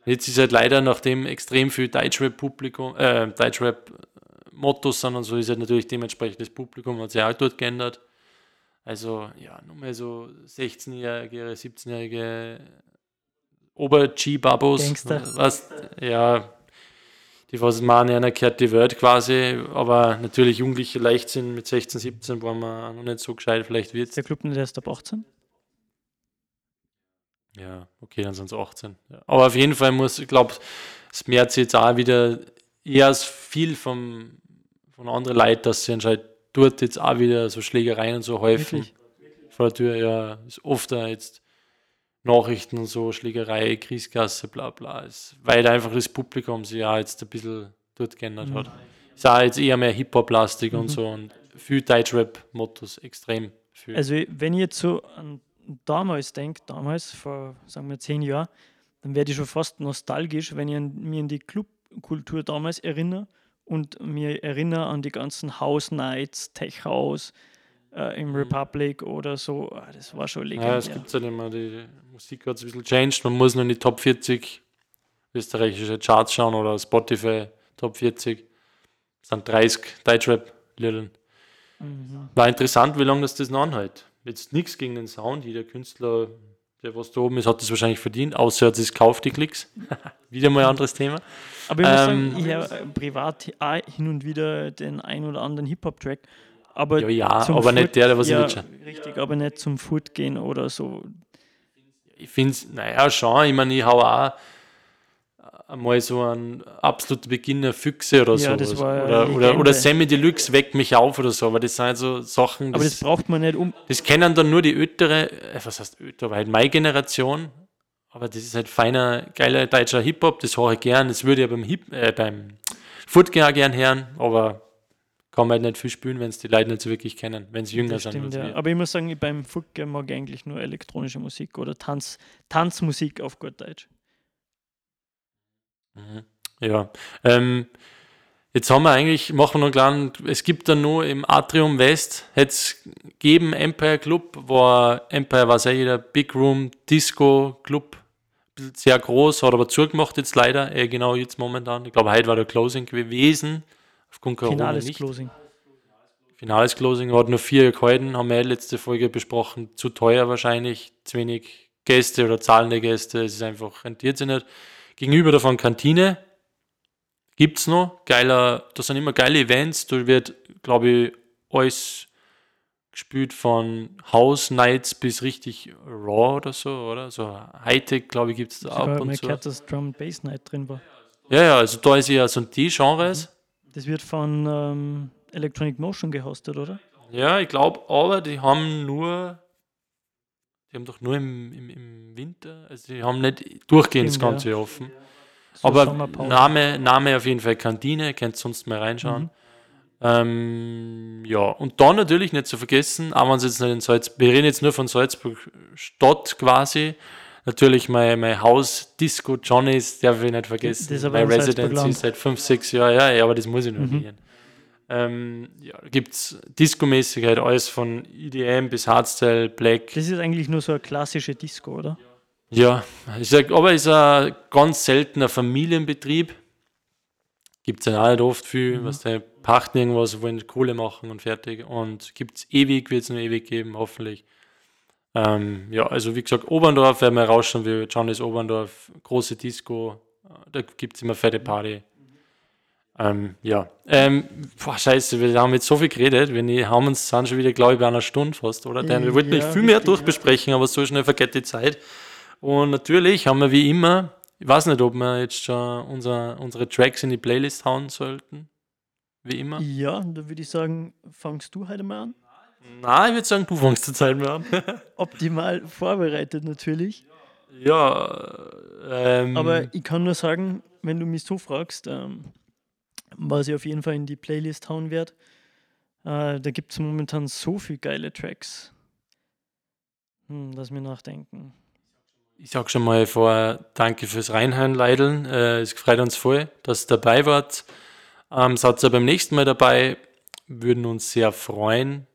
Jetzt ist halt leider, nachdem extrem viel Deutschrap-Publikum, äh, Deutschrap-Mottos sind und so, ist halt natürlich dementsprechend das Publikum hat sich auch dort geändert. Also, ja, nur mal so 16-jährige, 17-jährige Ober-G-Babos. Was, ja, die was man gehört die Welt quasi, aber natürlich jugendliche Leichtsinn mit 16, 17 waren wir noch nicht so gescheit, vielleicht wird der Club nicht erst ab 18? Ja, okay, dann sind es 18. Ja. Aber auf jeden Fall muss, ich glaube, es merkt sich jetzt auch wieder eher viel vom, von anderen Leuten, dass sie anscheinend dort jetzt auch wieder so Schlägereien und so häufen. Wirklich? Vor der Tür, ja, ist oft da jetzt Nachrichten und so, Schlägerei, Kriegskasse, bla bla. Ist, weil einfach das Publikum sich ja jetzt ein bisschen dort geändert hat. Ist auch jetzt eher mehr Hip-Hop-lastig und so und viel Deutschrap-Mottos, extrem viel. Also, wenn jetzt so an damals denke, damals, vor sagen wir zehn Jahren, dann werde ich schon fast nostalgisch, wenn ich an, mich an die Clubkultur damals erinnere und mir erinnere an die ganzen House Nights, Tech House äh, im Republic oder so. Ah, Das war schon Mhm. Ja, es legendär. gibt ja nicht mehr. Die Musik hat es ein bisschen changed. Man muss nur in die Top 40 österreichische Charts schauen oder Spotify Top 40. Das sind 30 Deutschrap-Lieder. Mhm. War interessant, wie lange das das noch anhält. Jetzt nichts gegen den Sound. Jeder Künstler, der was da oben ist, hat das wahrscheinlich verdient, außer er hat es gekauft, die Klicks. Wieder mal ein anderes Thema. Aber ich muss Ähm, sagen, ich äh, privat auch hin und wieder den ein oder anderen Hip-Hop-Track. Aber, Ja, ja, aber nicht der, der was ja, ich. Richtig, aber nicht zum Foot gehen oder so. Ich finde es, naja, schon. Ich meine, ich hau auch einmal so einen absoluten Beginner Füchse oder Ja, so. das oder, oder, oder Sammy Deluxe weckt mich auf oder so. Aber das sind halt so Sachen, Aber das braucht man nicht um. Das kennen dann nur die ältere, äh, was heißt ältere, aber halt meine Generation. Aber das ist halt feiner, geiler deutscher Hip-Hop, das höre ich gern. Das würde ich ja beim, Hip, äh, beim auch gern hören, aber kann man halt nicht viel spielen, wenn es die Leute nicht so wirklich kennen, wenn sie jünger Das sind. stimmt, ja. Aber ich muss sagen, beim Footgame mag ich eigentlich nur elektronische Musik oder Tanz, Tanzmusik auf gut Deutsch. Mhm. Ja. Ähm, Jetzt haben wir eigentlich, machen wir noch einen kleinen, es gibt dann nur im Atrium West, jetzt geben Empire Club, war Empire war sehr jeder Big Room Disco Club, sehr groß, hat aber zugemacht jetzt leider, eh genau jetzt momentan. Ich glaube, heute war der Closing gewesen, aufgrund Corona Finales nicht. Closing. Finales Closing hat nur vier gehalten, haben wir ja letzte Folge besprochen. Zu teuer wahrscheinlich, zu wenig Gäste oder zahlende Gäste. Es ist einfach, rentiert sich nicht. Gegenüber davon Kantine gibt es noch. Geiler, das sind immer geile Events. Da wird, glaube ich, alles gespielt von House Nights bis richtig Raw oder so, oder? So Hightech, glaube ich, gibt es da Ich ab habe und mal zu. gehört, dass Drum Bass Night drin war. Ja, ja, also da ist ja so die Genres. Das wird von ähm, Electronic Motion gehostet, oder? Ja, ich glaube, aber die haben nur, die haben doch nur im, im, im Winter, also die haben nicht durchgehend das Stimmt, ja. Ganze Jahr offen. So aber. Name, Name auf jeden Fall Kantine, könnt sonst mal reinschauen. Mhm. Ähm, ja, und dann natürlich nicht zu vergessen, auch wenn es jetzt nicht in Salzburg, wir reden jetzt nur von Salzburg Stadt quasi. Natürlich mein, mein Haus Disco Johnny's, darf ich nicht vergessen. Das ist aber mein Residency seit fünf, sechs Jahren, ja, ja, aber das muss ich noch Mhm. erwähnen. Ähm, ja, gibt es Disco-mäßig halt alles von EDM bis Hardstyle, Black. Das ist eigentlich nur so eine klassische Disco, oder? Ja, ich sag, aber es ist ein ganz seltener Familienbetrieb. Gibt es ja auch nicht oft viel, was der pachten irgendwas, wollen Kohle machen und fertig. Und gibt es ewig, wird es nur ewig geben, hoffentlich. Ähm, ja, also wie gesagt, Oberndorf werden wir rausschauen, wie Johnny's Oberndorf, große Disco, da gibt es immer fette Party. Ähm, ja, ähm, boah, scheiße, wir haben jetzt so viel geredet, wir ne- haben uns sind schon wieder, glaube ich, bei einer Stunde fast, oder? Denn wir wollten Ja, nicht viel mehr durchbesprechen, aber so schnell vergeht die Zeit. Und natürlich haben wir wie immer, ich weiß nicht, ob wir jetzt schon unser, unsere Tracks in die Playlist hauen sollten. Wie immer. Ja, da würde ich sagen, fangst du heute mal an. Nein, ich würde sagen, du fängst zur Zeit mehr an. Optimal vorbereitet natürlich. ja, ähm, Aber ich kann nur sagen, wenn du mich so fragst, ähm, was ich auf jeden Fall in die Playlist hauen werde, äh, da gibt es momentan so viele geile Tracks. Hm, lass mir nachdenken. ich sag schon mal vor, danke fürs Reinhören, Leideln. Äh, es freut uns voll, dass ihr dabei wart. Ähm, seid ihr beim nächsten Mal dabei, würden uns sehr freuen.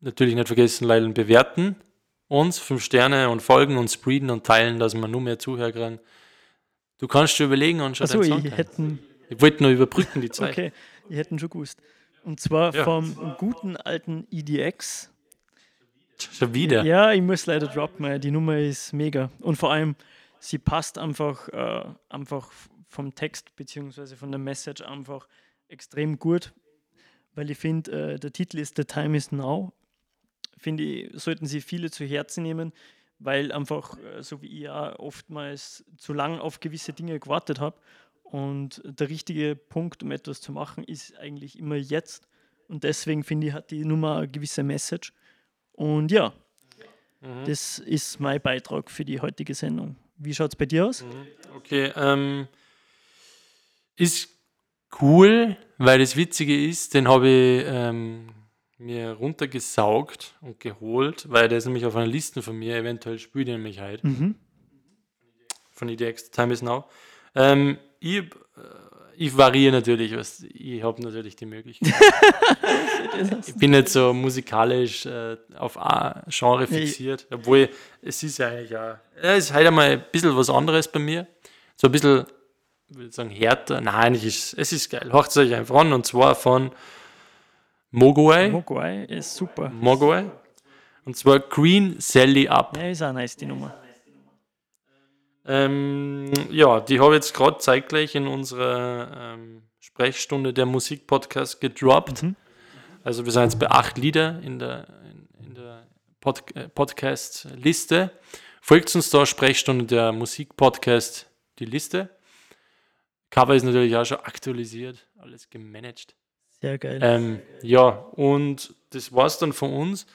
Natürlich nicht vergessen, Leideln bewerten uns, fünf Sterne und folgen und spreaden und teilen, dass wir nur mehr Zuhörer kriegen. Du kannst dir überlegen und schon deinen ich Song hätten, Ich wollte nur überbrücken die Zeit. okay, ich hätten schon gewusst. Und zwar Ja. vom guten alten EDX. Schon wieder. Ja, ich muss leider droppen, die Nummer ist mega. Und vor allem, sie passt einfach, äh, einfach vom Text bzw. von der Message einfach extrem gut, weil ich finde, äh, der Titel ist The Time is Now. Finde ich, sollten sie viele zu Herzen nehmen, weil einfach, äh, so wie ich ja oftmals zu lang auf gewisse Dinge gewartet habe. Und der richtige Punkt, um etwas zu machen, ist eigentlich immer jetzt. Und deswegen finde ich, hat die Nummer eine gewisse Message. Und ja, das ist mein Beitrag für die heutige Sendung. Wie schaut es bei dir aus? Okay, ähm, ist cool, weil das Witzige ist, den habe ich ähm, mir runtergesaugt und geholt, weil der ist nämlich auf einer Liste von mir, eventuell spielt er nämlich heute, Mhm. von EDX, Time is Now. Ähm, ich, äh, ich variiere natürlich, was, ich habe natürlich die Möglichkeit. ich bin nicht so musikalisch äh, auf ein Genre fixiert, obwohl es ist ja eigentlich auch, es ist halt einmal ein bisschen was anderes bei mir. So ein bisschen, ich würde sagen, härter. Nein, es ist, es ist geil. Hört euch einfach an und zwar von Mogwai. Mogwai ist super. Mogwai. Und zwar Green Sally Up. Ja, ist auch nice, die Nummer. Ähm, ja, die habe ich jetzt gerade zeitgleich in unserer ähm, Sprechstunde der Musikpodcast gedroppt. Mhm. Also wir sind jetzt bei acht Lieder in der, in, der Pod äh, Podcast-Liste. Folgt uns da, Sprechstunde der Musikpodcast, die Liste. Cover ist natürlich auch schon aktualisiert, alles gemanagt. Sehr geil. Ähm, ja, und das war's dann von uns.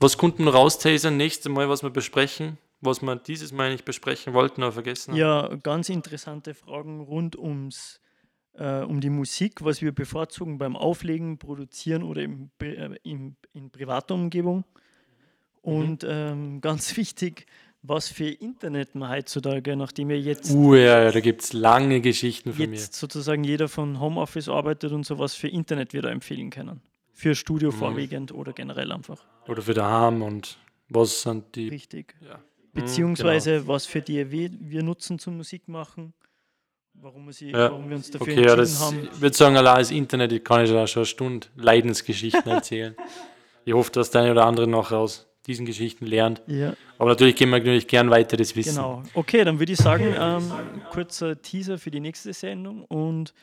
Was konnten wir raustasern? Nächstes Mal, was wir besprechen, was wir dieses Mal nicht besprechen wollten, aber vergessen haben. Ja, ganz interessante Fragen rund ums, äh, um die Musik, was wir bevorzugen beim Auflegen, Produzieren oder im, äh, im, in privater Umgebung. Und ähm, ganz wichtig, was für Internet man heutzutage, nachdem wir jetzt, Uh, ja, ja da gibt es lange Geschichten von jetzt sozusagen jeder von Homeoffice arbeitet und so, was für Internet wir da empfehlen können. Für Studio Mhm. vorwiegend oder generell einfach. mir. Oder für daheim und was sind die. Richtig. Ja. Beziehungsweise was für die wir, wir nutzen zum Musik machen, warum wir, sie, Ja. warum wir uns dafür Okay, ja, entschieden das, haben. ich würde sagen, allein das Internet, ich kann ich da schon eine Stunde Leidensgeschichten erzählen. ich hoffe, dass der eine oder andere noch aus diesen Geschichten lernt. Ja, Aber natürlich geben wir natürlich gern weiteres Wissen. genau. Okay, dann würde ich sagen, ähm, kurzer Teaser für die nächste Sendung und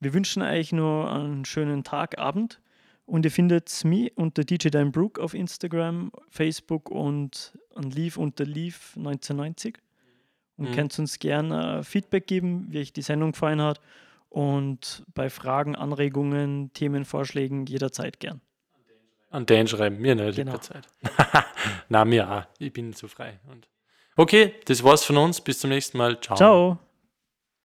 wir wünschen euch nur einen schönen Tag, Abend. Und ihr findet mich unter DJ Dan Brook auf Instagram, Facebook und an Leaf unter Leaf 1990. Und Mhm. könnt uns gerne Feedback geben, wie euch die Sendung gefallen hat. Und bei Fragen, Anregungen, Themenvorschlägen jederzeit gern. An den schreiben, mir nicht Genau. Zeit. Na, mir auch. Ich bin zu frei. Und okay, das war's von uns. Bis zum nächsten Mal. Ciao. Ciao!